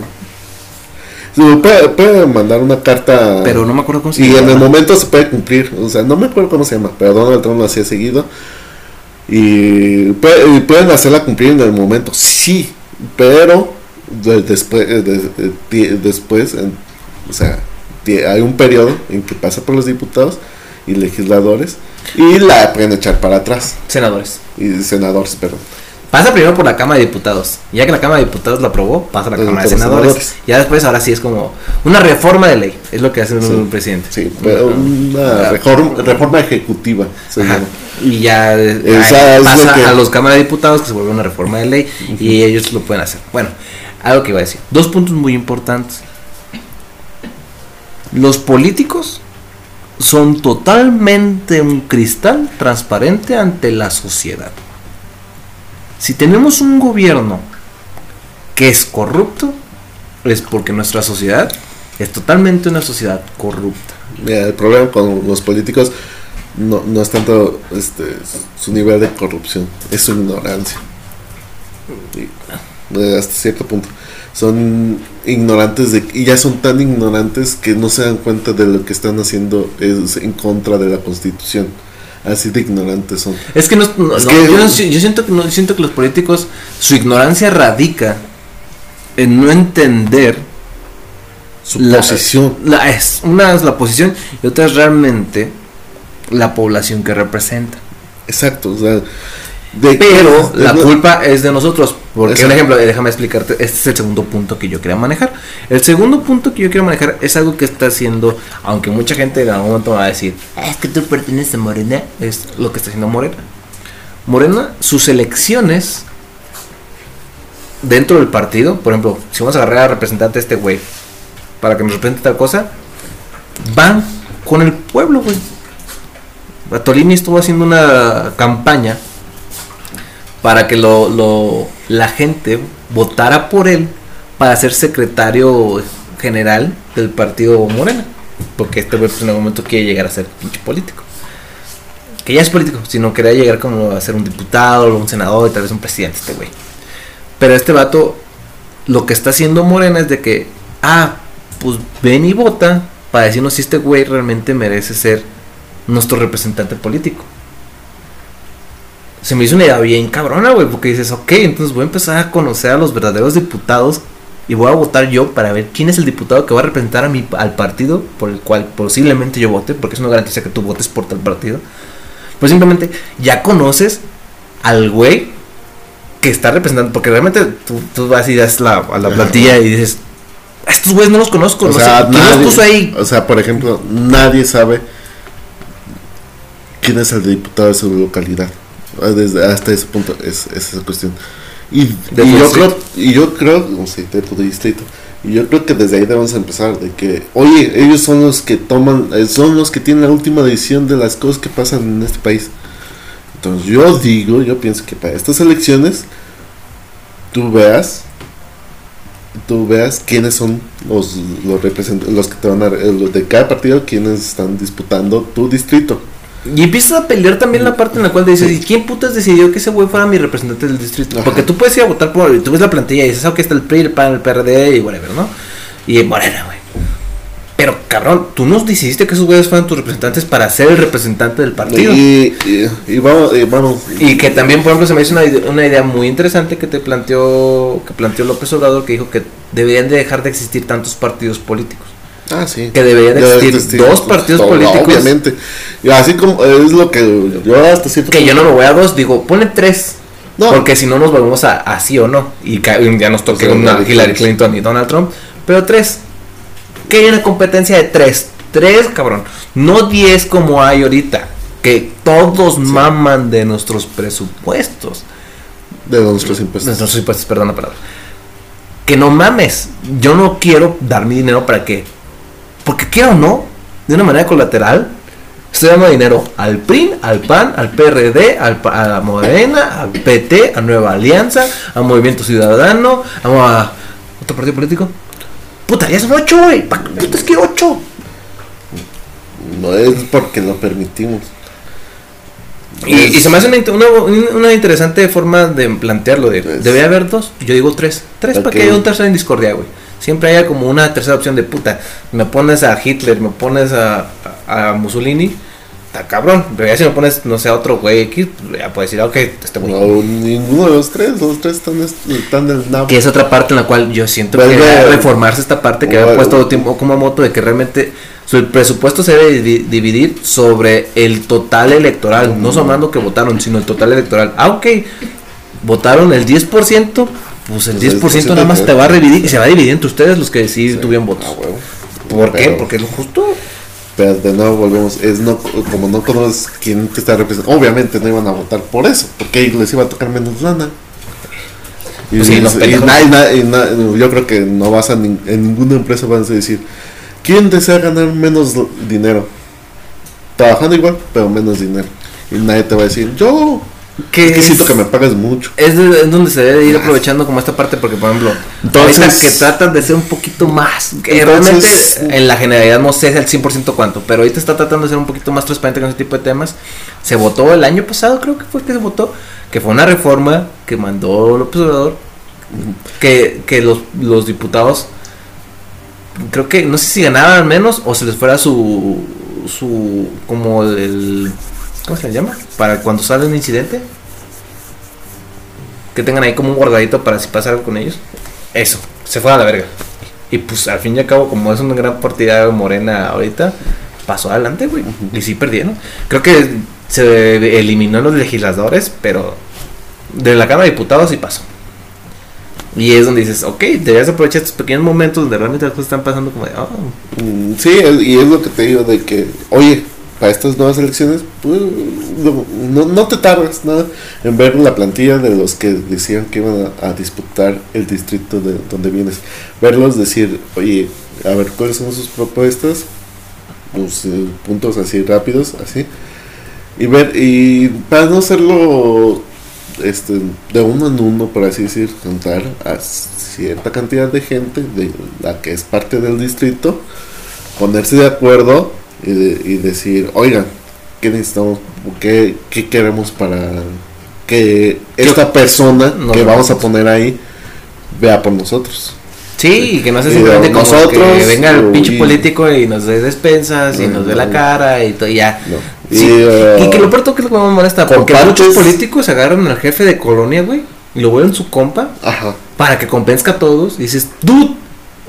Puede, puede mandar una carta Pero no me acuerdo cómo se y en llama. el momento se puede cumplir. O sea, no me acuerdo cómo se llama, pero Donald Trump lo hacía seguido. Y, puede- y pueden hacerla cumplir en el momento, sí, pero de- después, de- de- de- después en- o sea, hay un periodo en que pasa por los diputados y legisladores y la pueden echar para atrás. Senadores. Y senadores, perdón. Pasa primero por la Cámara de Diputados. Ya que la Cámara de Diputados la aprobó, pasa a la Cámara de Senadores. senadores. Ya después, ahora sí es como una reforma de ley. Es lo que hace Sí. un presidente. Sí, pero una reforma, reforma ejecutiva. Y ya eh, Esa pasa lo que- a los Cámara de Diputados que se vuelve una reforma de ley y ellos lo pueden hacer. Bueno, algo que iba a decir. Dos puntos muy importantes. Los políticos son totalmente un cristal transparente ante la sociedad. Si tenemos un gobierno que es corrupto, es porque nuestra sociedad es totalmente una sociedad corrupta. Mira, el problema con los políticos no, es tanto este, su nivel de corrupción, es su ignorancia. Y, eh, hasta cierto punto. Son ignorantes de, y ya son tan ignorantes que no se dan cuenta de lo que están haciendo es en contra de la constitución. Así de ignorantes son. Es que no, no- Es que- yo, no si- yo siento que no siento que los políticos su ignorancia radica en no entender Su la posición. la- es, una es la posición y otra es realmente la población que representa. Exacto, o sea. De- Pero la de- culpa es de nosotros. Porque, Exacto. un ejemplo, déjame explicarte, este es el segundo punto que yo quería manejar. El segundo punto que yo quiero manejar es algo que está haciendo, aunque mucha gente en algún momento va a decir, "Ah, es que tú perteneces a Morena, es lo que está haciendo Morena. Morena, sus elecciones dentro del partido, por ejemplo, si vamos a agarrar a representante este güey para que nos represente tal cosa, van con el pueblo, güey. Bartolini estuvo haciendo una campaña para que lo, la gente votara por él para ser secretario general del partido Morena. Porque este pues, en algún momento quiere llegar a ser pinche político. Que ya es político, sino quería llegar como a ser un diputado, un senador y tal vez un presidente este güey. Pero este vato, lo que está haciendo Morena es de que, ah, pues ven y vota para decirnos si este güey realmente merece ser nuestro representante político. Se me hizo una idea bien cabrona, güey, porque dices, ok, entonces voy a empezar a conocer a los verdaderos diputados y voy a votar yo para ver quién es el diputado que va a representar a mi, al partido por el cual posiblemente yo vote, porque eso no garantiza que tú votes por tal partido. Pues simplemente ya conoces al güey que está representando, porque realmente tú, tú vas y das la, a la plantilla y dices, "A estos güeyes no los conozco, O no sea, sé, ¿quién los nadie- puso ahí? o sea, por ejemplo, nadie sabe quién es el diputado de su localidad. Ah, Desde hasta ese punto es, es esa cuestión. Y, y yo creo, y yo creo, sé, de tu distrito. Y yo creo que desde ahí debemos empezar, de que, oye, ellos son los que toman, eh, son los que tienen la última decisión de las cosas que pasan en este país. Entonces yo digo, yo pienso que para estas elecciones, tú veas, tú veas quiénes son los, los representantes, los que te van a, los de cada partido, quienes están disputando tu distrito. Y empiezas a pelear también la parte en la cual dices, ¿y quién putas decidió que ese güey fuera mi representante del distrito? Ajá. Porque tú puedes ir a votar por, tú ves la plantilla y dices, ah, ok, está el PRI, el PAN, el PRD y whatever, ¿no? Y Morena, güey. Pero, cabrón, tú no decidiste que esos güeyes fueran tus representantes para ser el representante del partido. Y, Y, y, y vamos, y vamos. que también, por ejemplo, se me hizo una, una idea muy interesante que te planteó, que planteó López Obrador, que dijo que deberían de dejar de existir tantos partidos políticos. Ah, sí. Que deberían de existir dos partidos todo, políticos. Obviamente. Y así como es lo que yo hasta cierto Que yo no me voy a dos, digo, pone tres. No. Porque si no nos volvemos a, a sí o no. Y ya nos toque una Hillary Clinton. Y Donald Trump. Pero tres. Que hay una competencia de tres. Tres, cabrón. No diez como hay ahorita. Que todos maman de nuestros presupuestos. de nuestros De impuestos. nuestros impuestos, perdón la palabra. Que no mames. Yo no quiero dar mi dinero para qué. Porque quiero o no, de una manera colateral, estoy dando dinero al PRI, al PAN, al PRD, al, a la Morena, al PT, a Nueva Alianza, a Movimiento Ciudadano, a, a otro partido político. Puta, ya son ocho, güey. ¿Para qué putas que ocho? No es porque lo permitimos. Y, y se me hace una, int- una- una interesante forma de plantearlo. De, Pues- debe haber dos. Yo digo tres. Tres para que haya un tercero en discordia, güey. Siempre haya como una tercera opción de puta. Me pones a Hitler, me pones a, a, a Mussolini. Está cabrón. Pero ya si me pones, no sé, a otro güey X, pues ya puedes decir, ah, ok, este güey. No, ninguno de los tres, los tres están, están del nabo. Que es otra parte en la cual yo siento que debe reformarse esta parte que había Vuelve- puesto tiempo como moto de que realmente su- el presupuesto se debe divi- dividir sobre el total electoral, no sumando que votaron, sino el total electoral. Ah, ok, votaron el 10%, pues el el 10% nada más 10% te va a dividir y se va a dividir entre ustedes los que sí, Sí. tuvieron votos. Ah, huevo. ¿Por qué? Porque es lo justo. Pero de nuevo volvemos, es no como no conoces quién te está representando, obviamente no iban a votar por eso, porque les iba a tocar menos lana. Y, Pues sí, los y na- yo creo que no vas a nin- en ninguna empresa vas a decir quién desea ganar menos dinero, trabajando igual pero menos dinero y nadie te va a decir yo Que es que es- siento que me pagas mucho. Es, de- es donde se debe ir aprovechando como esta parte, porque por ejemplo, Entonces- ahorita que tratan de ser un poquito más, que Entonces- realmente en la generalidad no sé el 100% cuánto, pero ahorita está tratando de ser un poquito más transparente con ese tipo de temas. Se votó el año pasado, creo que fue que se votó, que fue una reforma que mandó López Obrador, que, que los, los diputados, creo que, no sé si ganaban menos o se les fuera su, su, como el, ¿cómo se le llama? Para cuando sale un incidente que tengan ahí como un guardadito para si pasa algo con ellos. Eso. se fue a la verga. Y pues al fin y al cabo, como es una gran partida morena ahorita, pasó adelante, güey. Y sí perdieron. Creo que se eliminó los legisladores, pero de la Cámara de Diputados sí pasó. Y es donde dices, ok, debes aprovechar estos pequeños momentos donde realmente las cosas están pasando como de, oh, Mm, Sí, y es lo que te digo de que, oye, para estas nuevas elecciones, pues, no, no- te tardas nada en ver la plantilla de los que decían que iban a, disputar el distrito de donde vienes. Verlos decir, oye, a ver cuáles son sus propuestas, pues, eh, puntos así rápidos, así. Y ver, y para no hacerlo este, de uno en uno, por así decir, juntar a cierta cantidad de gente de la que es parte del distrito, ponerse de acuerdo y, de- y decir, oigan, ¿qué necesitamos? ¿Qué, qué queremos para que esta persona No, que vamos a poner ahí vea por nosotros? Sí, y que no sea Y simplemente como nosotros, que venga el pinche y- político y nos dé despensas y No, nos dé la cara y todo, y ya. No. Sí, eh, y que lo peor que es lo que me molesta, porque muchos políticos agarran al jefe de colonia, güey, y lo vuelven su compa Ajá. para que compensca a todos. Y dices, dude,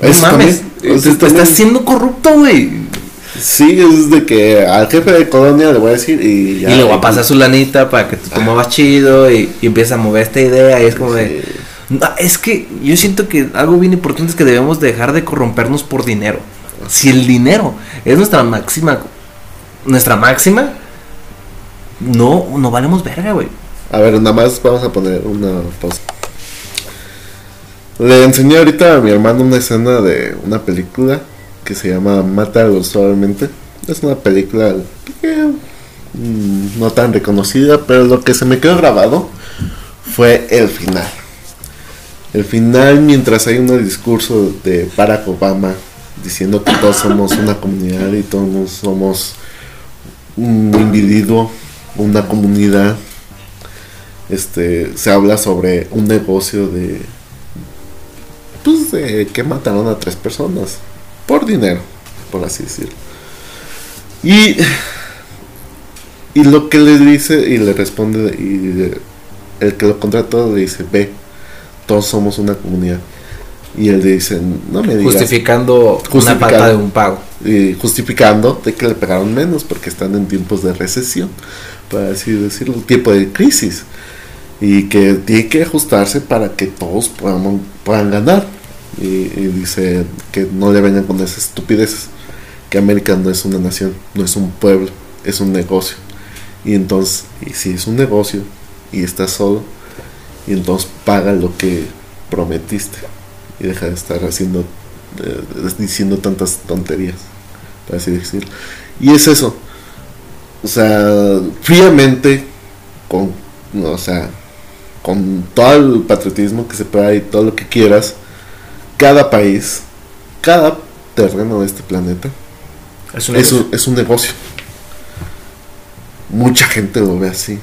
no mames, te- te estás siendo corrupto, güey. Sí, es de que al jefe de colonia le voy a decir y ya. Y le voy a pasar su lanita para que te muevas chido y, y empieza a mover esta idea. Y es como de. No, es que yo siento que algo bien importante es que debemos dejar de corrompernos por dinero. Si el dinero es nuestra máxima, nuestra máxima, no, no valemos verga, güey. A ver, nada más vamos a poner una pausa. Le enseñé ahorita a mi hermano una escena de una película que se llama Mátalo suavemente. Es una película que, mm, no tan reconocida, pero lo que se me quedó grabado fue el final. El final mientras hay un discurso de Barack Obama diciendo que todos somos una comunidad y todos somos un individuo, una comunidad este se habla sobre un negocio de pues de que mataron a tres personas por dinero por así decirlo y y lo que le dice y le responde y el que lo contrató le dice ve todos somos una comunidad y él le dice no me digas Justificando, una falta de un pago. y justificando de que le pegaron menos porque están en tiempos de recesión, para así decirlo, tiempo de crisis y que tiene que ajustarse para que todos puedan, puedan ganar. Y, dice que no le vengan con esas estupideces, que América no es una nación, no es un pueblo, es un negocio. Y entonces, y si es un negocio y estás solo, y entonces paga lo que prometiste y deja de estar haciendo eh, diciendo tantas tonterías, por así decirlo. Y es eso. O sea, fríamente, con, o sea, con todo el patriotismo que se pueda y todo lo que quieras, cada país, cada terreno de este planeta Es un es negocio. un, es un negocio. Mucha gente lo ve así.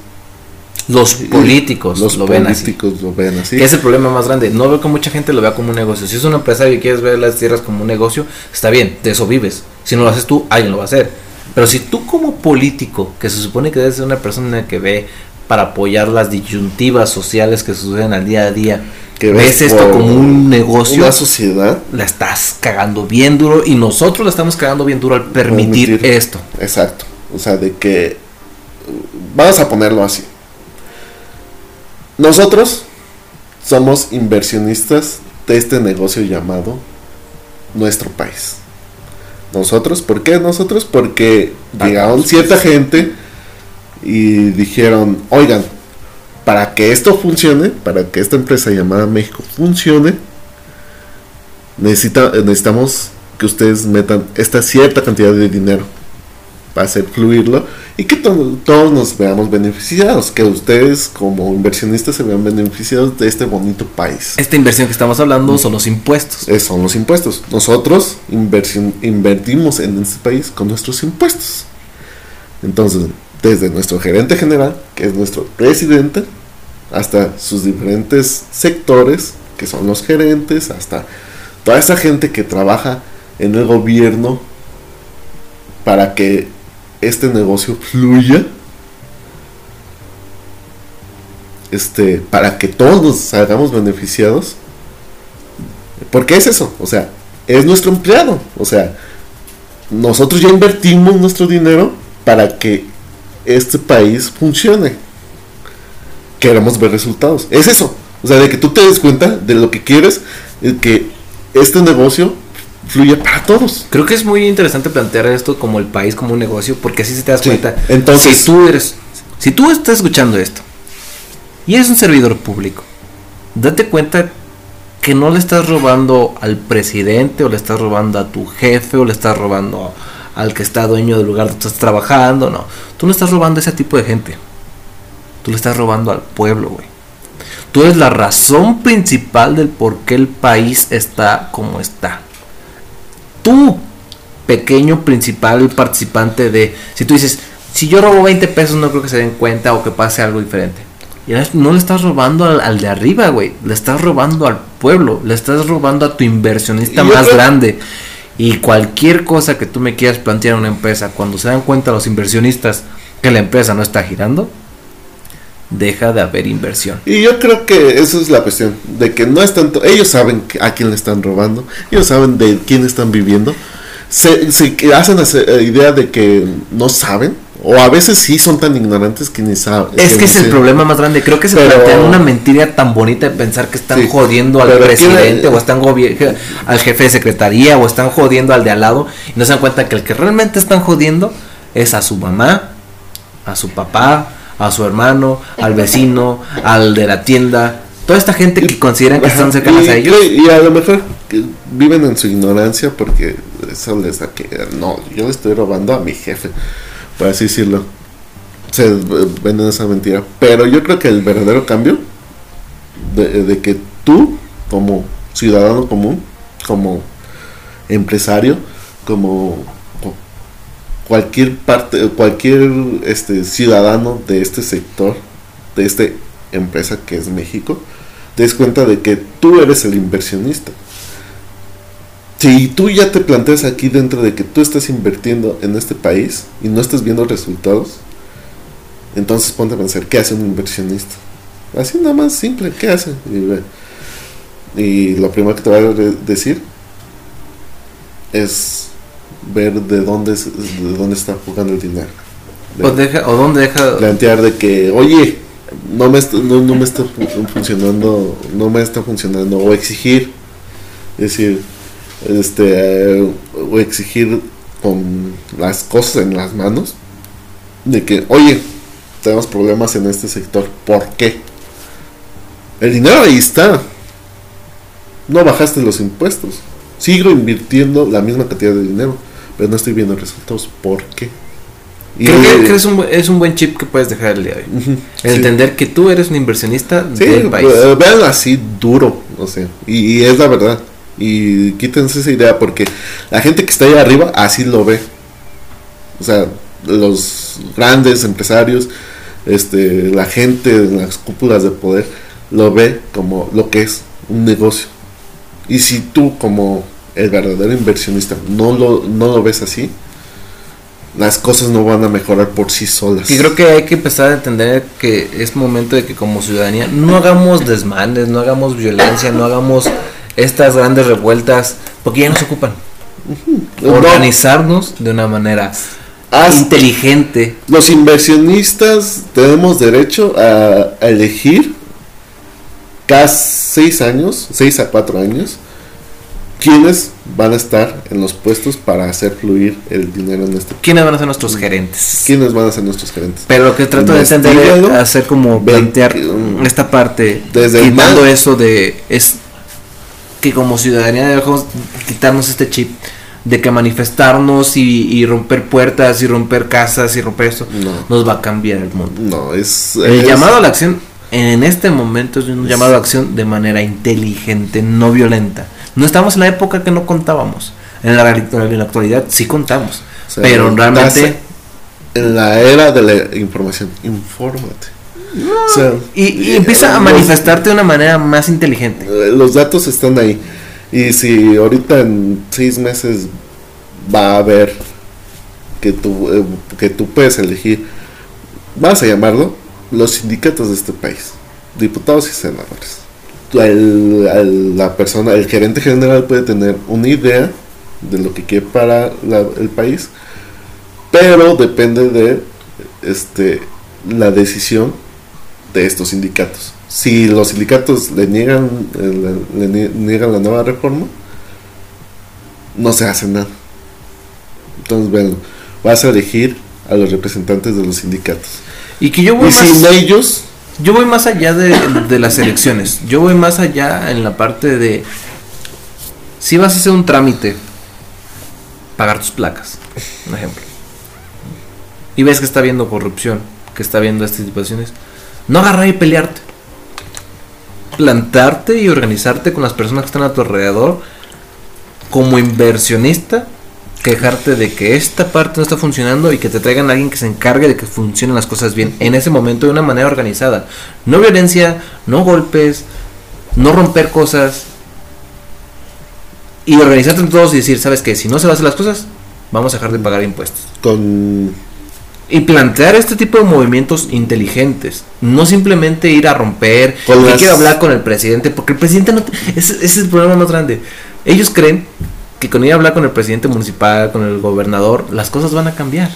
Los políticos Los lo ven así. políticos lo ven así. Que es el problema más grande. No veo que mucha gente lo vea como un negocio. Si es un empresario y quieres ver las tierras como un negocio, está bien, de eso vives. Si no lo haces tú, alguien lo va a hacer. Pero si tú como político, que se supone que debes ser una persona que ve para apoyar las disyuntivas sociales que suceden al día a día, Que ves ves esto como un negocio, Una sociedad. la estás cagando bien duro y nosotros la estamos cagando bien duro al permitir, Permitir. esto. Exacto. O sea, de que. Vamos a ponerlo así. Nosotros somos inversionistas de este negocio llamado nuestro país. Nosotros, ¿por qué nosotros? Porque llegaron cierta gente y dijeron, oigan, para que esto funcione, para que esta empresa llamada México funcione, necesita, necesitamos que ustedes metan esta cierta cantidad de dinero para hacer fluirlo y que to- todos nos veamos beneficiados, que ustedes como inversionistas se vean beneficiados de este bonito país. Esta inversión que estamos hablando son los impuestos. Eh, son los impuestos. Nosotros invertimos en este país con nuestros impuestos. Entonces, desde nuestro gerente general, que es nuestro presidente, hasta sus diferentes sectores, que son los gerentes, hasta toda esa gente que trabaja en el gobierno para que este negocio fluya. Este, para que todos nos salgamos beneficiados. Porque es eso, o sea, es nuestro empleado. O sea, nosotros ya invertimos nuestro dinero para que este país funcione. Queremos ver resultados. Es eso. O sea, de que tú te des cuenta de lo que quieres, de que este negocio fluya para todos. Creo que es muy interesante plantear esto como el país, como un negocio, porque así se te das Sí, cuenta. entonces- si tú eres, si tú estás escuchando esto y eres un servidor público, date cuenta que no le estás robando al presidente o le estás robando a tu jefe o le estás robando al que está dueño del lugar donde estás trabajando, no. Tú no estás robando a ese tipo de gente. Tú le estás robando al pueblo, güey. Tú eres la razón principal del por qué el país está como está. Tú, pequeño principal participante de... Si tú dices, si yo robo 20 pesos no creo que se den cuenta o que pase algo diferente. Y no le estás robando al, al de arriba, güey. Le estás robando al pueblo. Le estás robando a tu inversionista yo más creo- grande. Y cualquier cosa que tú me quieras plantear a una empresa, cuando se dan cuenta los inversionistas que la empresa no está girando, deja de haber inversión. Y yo creo que esa es la cuestión, de que no es tanto, ellos saben a quién le están robando, ellos saben de quién están viviendo, se, se hacen la idea de que no saben, o a veces sí son tan ignorantes que ni saben. Es que es el problema más grande. Creo que se Pero- plantean una mentira tan bonita de pensar que están Sí, jodiendo al presidente o están al jefe de secretaría o están jodiendo al de al lado y no se dan cuenta que el que realmente están jodiendo es a su mamá, a su papá, a su hermano, al vecino, al de la tienda. Toda esta gente que consideran que están cercanas y, a ellos. y a lo mejor viven en su ignorancia porque eso les da que no, yo le estoy robando a mi jefe, por así decirlo. Se venden esa mentira. Pero yo creo que el verdadero cambio de, que tú, como ciudadano común, como empresario, como cu- cualquier parte, cualquier este ciudadano de este sector, de esta empresa que es México, te des cuenta de que tú eres el inversionista. Si tú ya te planteas aquí dentro de que tú estás invirtiendo en este país y no estás viendo resultados, entonces ponte a pensar, ¿qué hace un inversionista? Así nada más simple, ¿qué hace? Y. Y lo primero que te va a decir es ver de dónde, es- de dónde está jugando el dinero. De- O, deja, o dónde deja. plantear de que, oye, no me, no, no me está fu- funcionando, no me está funcionando, o exigir, es decir, este, o exigir con las cosas en las manos, de que, oye, tenemos problemas en este sector, ¿por qué? El dinero ahí está, no bajaste los impuestos, sigo invirtiendo la misma cantidad de dinero, pero no estoy viendo resultados, ¿por qué? Y- Creo que, que es, un, es un buen chip que puedes dejar el día de hoy. Ujú, El sí. Entender que tú eres un inversionista Sí, del país. véanlo así duro, o sea, y, y es la verdad. Y quítense esa idea porque la gente que está ahí arriba así lo ve. O sea, los grandes empresarios, este, la gente en las cúpulas de poder lo ve como lo que es un negocio. Y si tú como el verdadero inversionista no lo, no lo ves así, las cosas no van a mejorar por sí solas. Y creo que hay que empezar a entender que es momento de que como ciudadanía no hagamos desmanes, no hagamos violencia, no hagamos estas grandes revueltas, porque ya nos ocupan. No, Organizarnos de una manera inteligente. Los inversionistas tenemos derecho a, a elegir cada seis años, seis a cuatro años, quiénes van a estar en los puestos para hacer fluir el dinero en este. ¿Quiénes van a ser nuestros gerentes? ¿Quiénes van a ser nuestros gerentes? Pero lo que trato de entender es hacer como plantear um, esta parte, desde quitando eso de es que como ciudadanía debemos quitarnos este chip de que manifestarnos y, y romper puertas y romper casas y romper esto No. nos va a cambiar el mundo. No, es. El es- llamado a la acción en este momento es un llamado a la acción de manera inteligente, no violenta. No estamos en la época que no contábamos. En la, en la actualidad sí contamos. o sea, pero realmente... En la era de la información, infórmate. Y, y empieza a los- manifestarte de una manera más inteligente. Eh, los datos están ahí. Y si ahorita en seis meses va a haber que tú, eh, que tú puedes elegir, vas a llamarlo los sindicatos de este país, diputados y senadores. el- el- la persona, el gerente general puede tener una idea de lo que quiere para la- el país, pero depende de este la decisión de estos sindicatos. Si los sindicatos le niegan, eh, le, le nie- niegan la nueva reforma, no se hace nada. Entonces, bueno, vas a elegir a los representantes de los sindicatos. Y que yo voy Y más, sin ellos, yo voy más allá de, de las elecciones. Yo voy más allá en la parte de si vas a hacer un trámite, pagar tus placas, un ejemplo. Y ves que está habiendo corrupción, que está habiendo estas situaciones, no agarrar y pelearte. Plantarte y organizarte con las personas que están a tu alrededor como inversionista quejarte de que esta parte no está funcionando y que te traigan a alguien que se encargue de que funcionen las cosas bien en ese momento de una manera organizada. No violencia, no golpes, no romper cosas. Y organizarte entre todos y decir, ¿sabes qué? Si no se van a hacer las cosas, vamos a dejar de pagar impuestos. con Y plantear este tipo de movimientos inteligentes. No simplemente ir a romper. Que las- quiero hablar con el presidente. Porque el presidente no. te- ese, ese es el problema más grande. Ellos creen que con ir a hablar con el presidente municipal, con el gobernador, las cosas van a cambiar.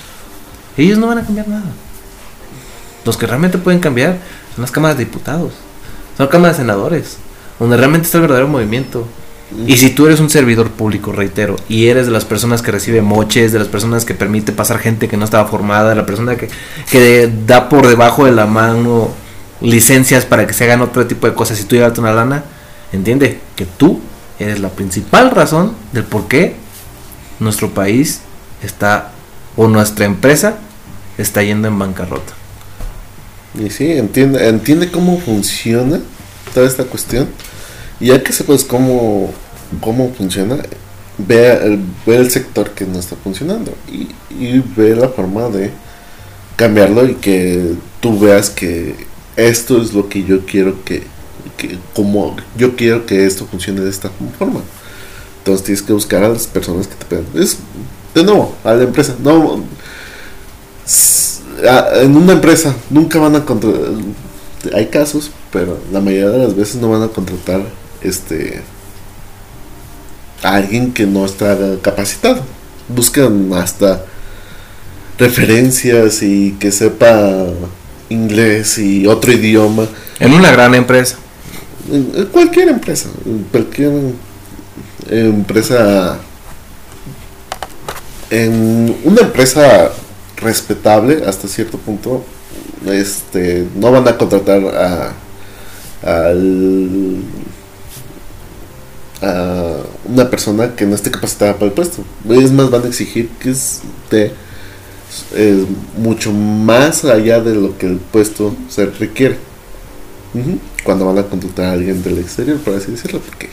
Ellos no van a cambiar nada. Los que realmente pueden cambiar son las cámaras de diputados. Son las cámaras de senadores. Donde realmente está el verdadero movimiento. Y si tú eres un servidor público, reitero, y eres de las personas que recibe moches, de las personas que permite pasar gente que no estaba formada, de la persona que, que da por debajo de la mano licencias para que se hagan otro tipo de cosas y tú llevas una lana, entiende que tú eres la principal razón del por qué nuestro país está, o nuestra empresa está yendo en bancarrota. Y sí, entiende, entiende cómo funciona toda esta cuestión. Ya que sepas cómo, cómo funciona, ve el, sector que no está funcionando. Y, ve la forma de cambiarlo y que tú veas que esto es lo que yo quiero que, como yo quiero que esto funcione de esta forma. Entonces tienes que buscar a las personas que te puedan. Es, de nuevo, a la empresa. No, en una empresa nunca van a contratar. Hay casos, pero la mayoría de las veces no van a contratar este a alguien que no está capacitado. Buscan hasta referencias y que sepa inglés y otro idioma. En una gran empresa. En en cualquier empresa, en cualquier empresa, en una empresa respetable hasta cierto punto, este, no van a contratar a, al- a una persona que no esté capacitada para el puesto. Es más, van a exigir que esté eh, mucho más allá de lo que el puesto se requiere. Cuando van a contratar a alguien del exterior, por así decirlo, porque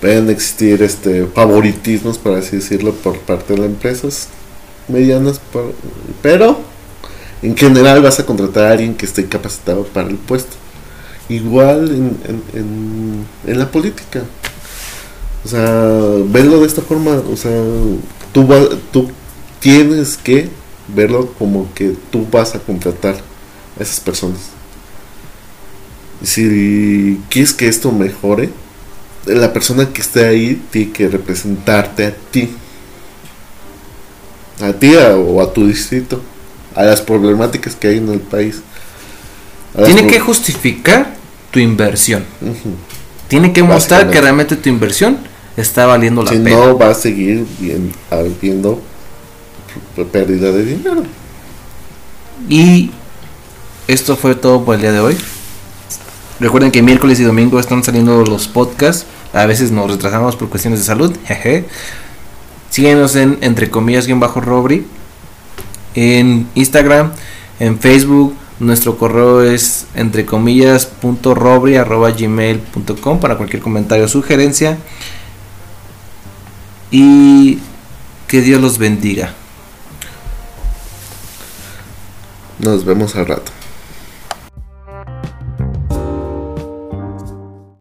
pueden existir este favoritismos, por así decirlo, por parte de las empresas medianas, pero en general vas a contratar a alguien que esté capacitado para el puesto. Igual en, en la política. O sea, verlo de esta forma, o sea, tú, va- tú tienes que verlo como que tú vas a contratar a esas personas. Si quieres que esto mejore, la persona que esté ahí tiene que representarte a ti. A ti a- o a tu distrito. A las problemáticas que hay en el país. Tiene que justificar tu inversión. Tiene que mostrar que realmente tu inversión está valiendo la Si pena. no, va a seguir bien, habiendo pérdida de dinero. Y esto fue todo por el día de hoy. Recuerden que miércoles y domingo están saliendo los podcasts. A veces nos retrasamos por cuestiones de salud. Jeje. Síguenos en entre comillas guion bajo Robri. En Instagram, en Facebook. Nuestro correo es entre comillas punto robri arroba gmail punto com para cualquier comentario o sugerencia. Y que Dios los bendiga. Nos vemos al rato.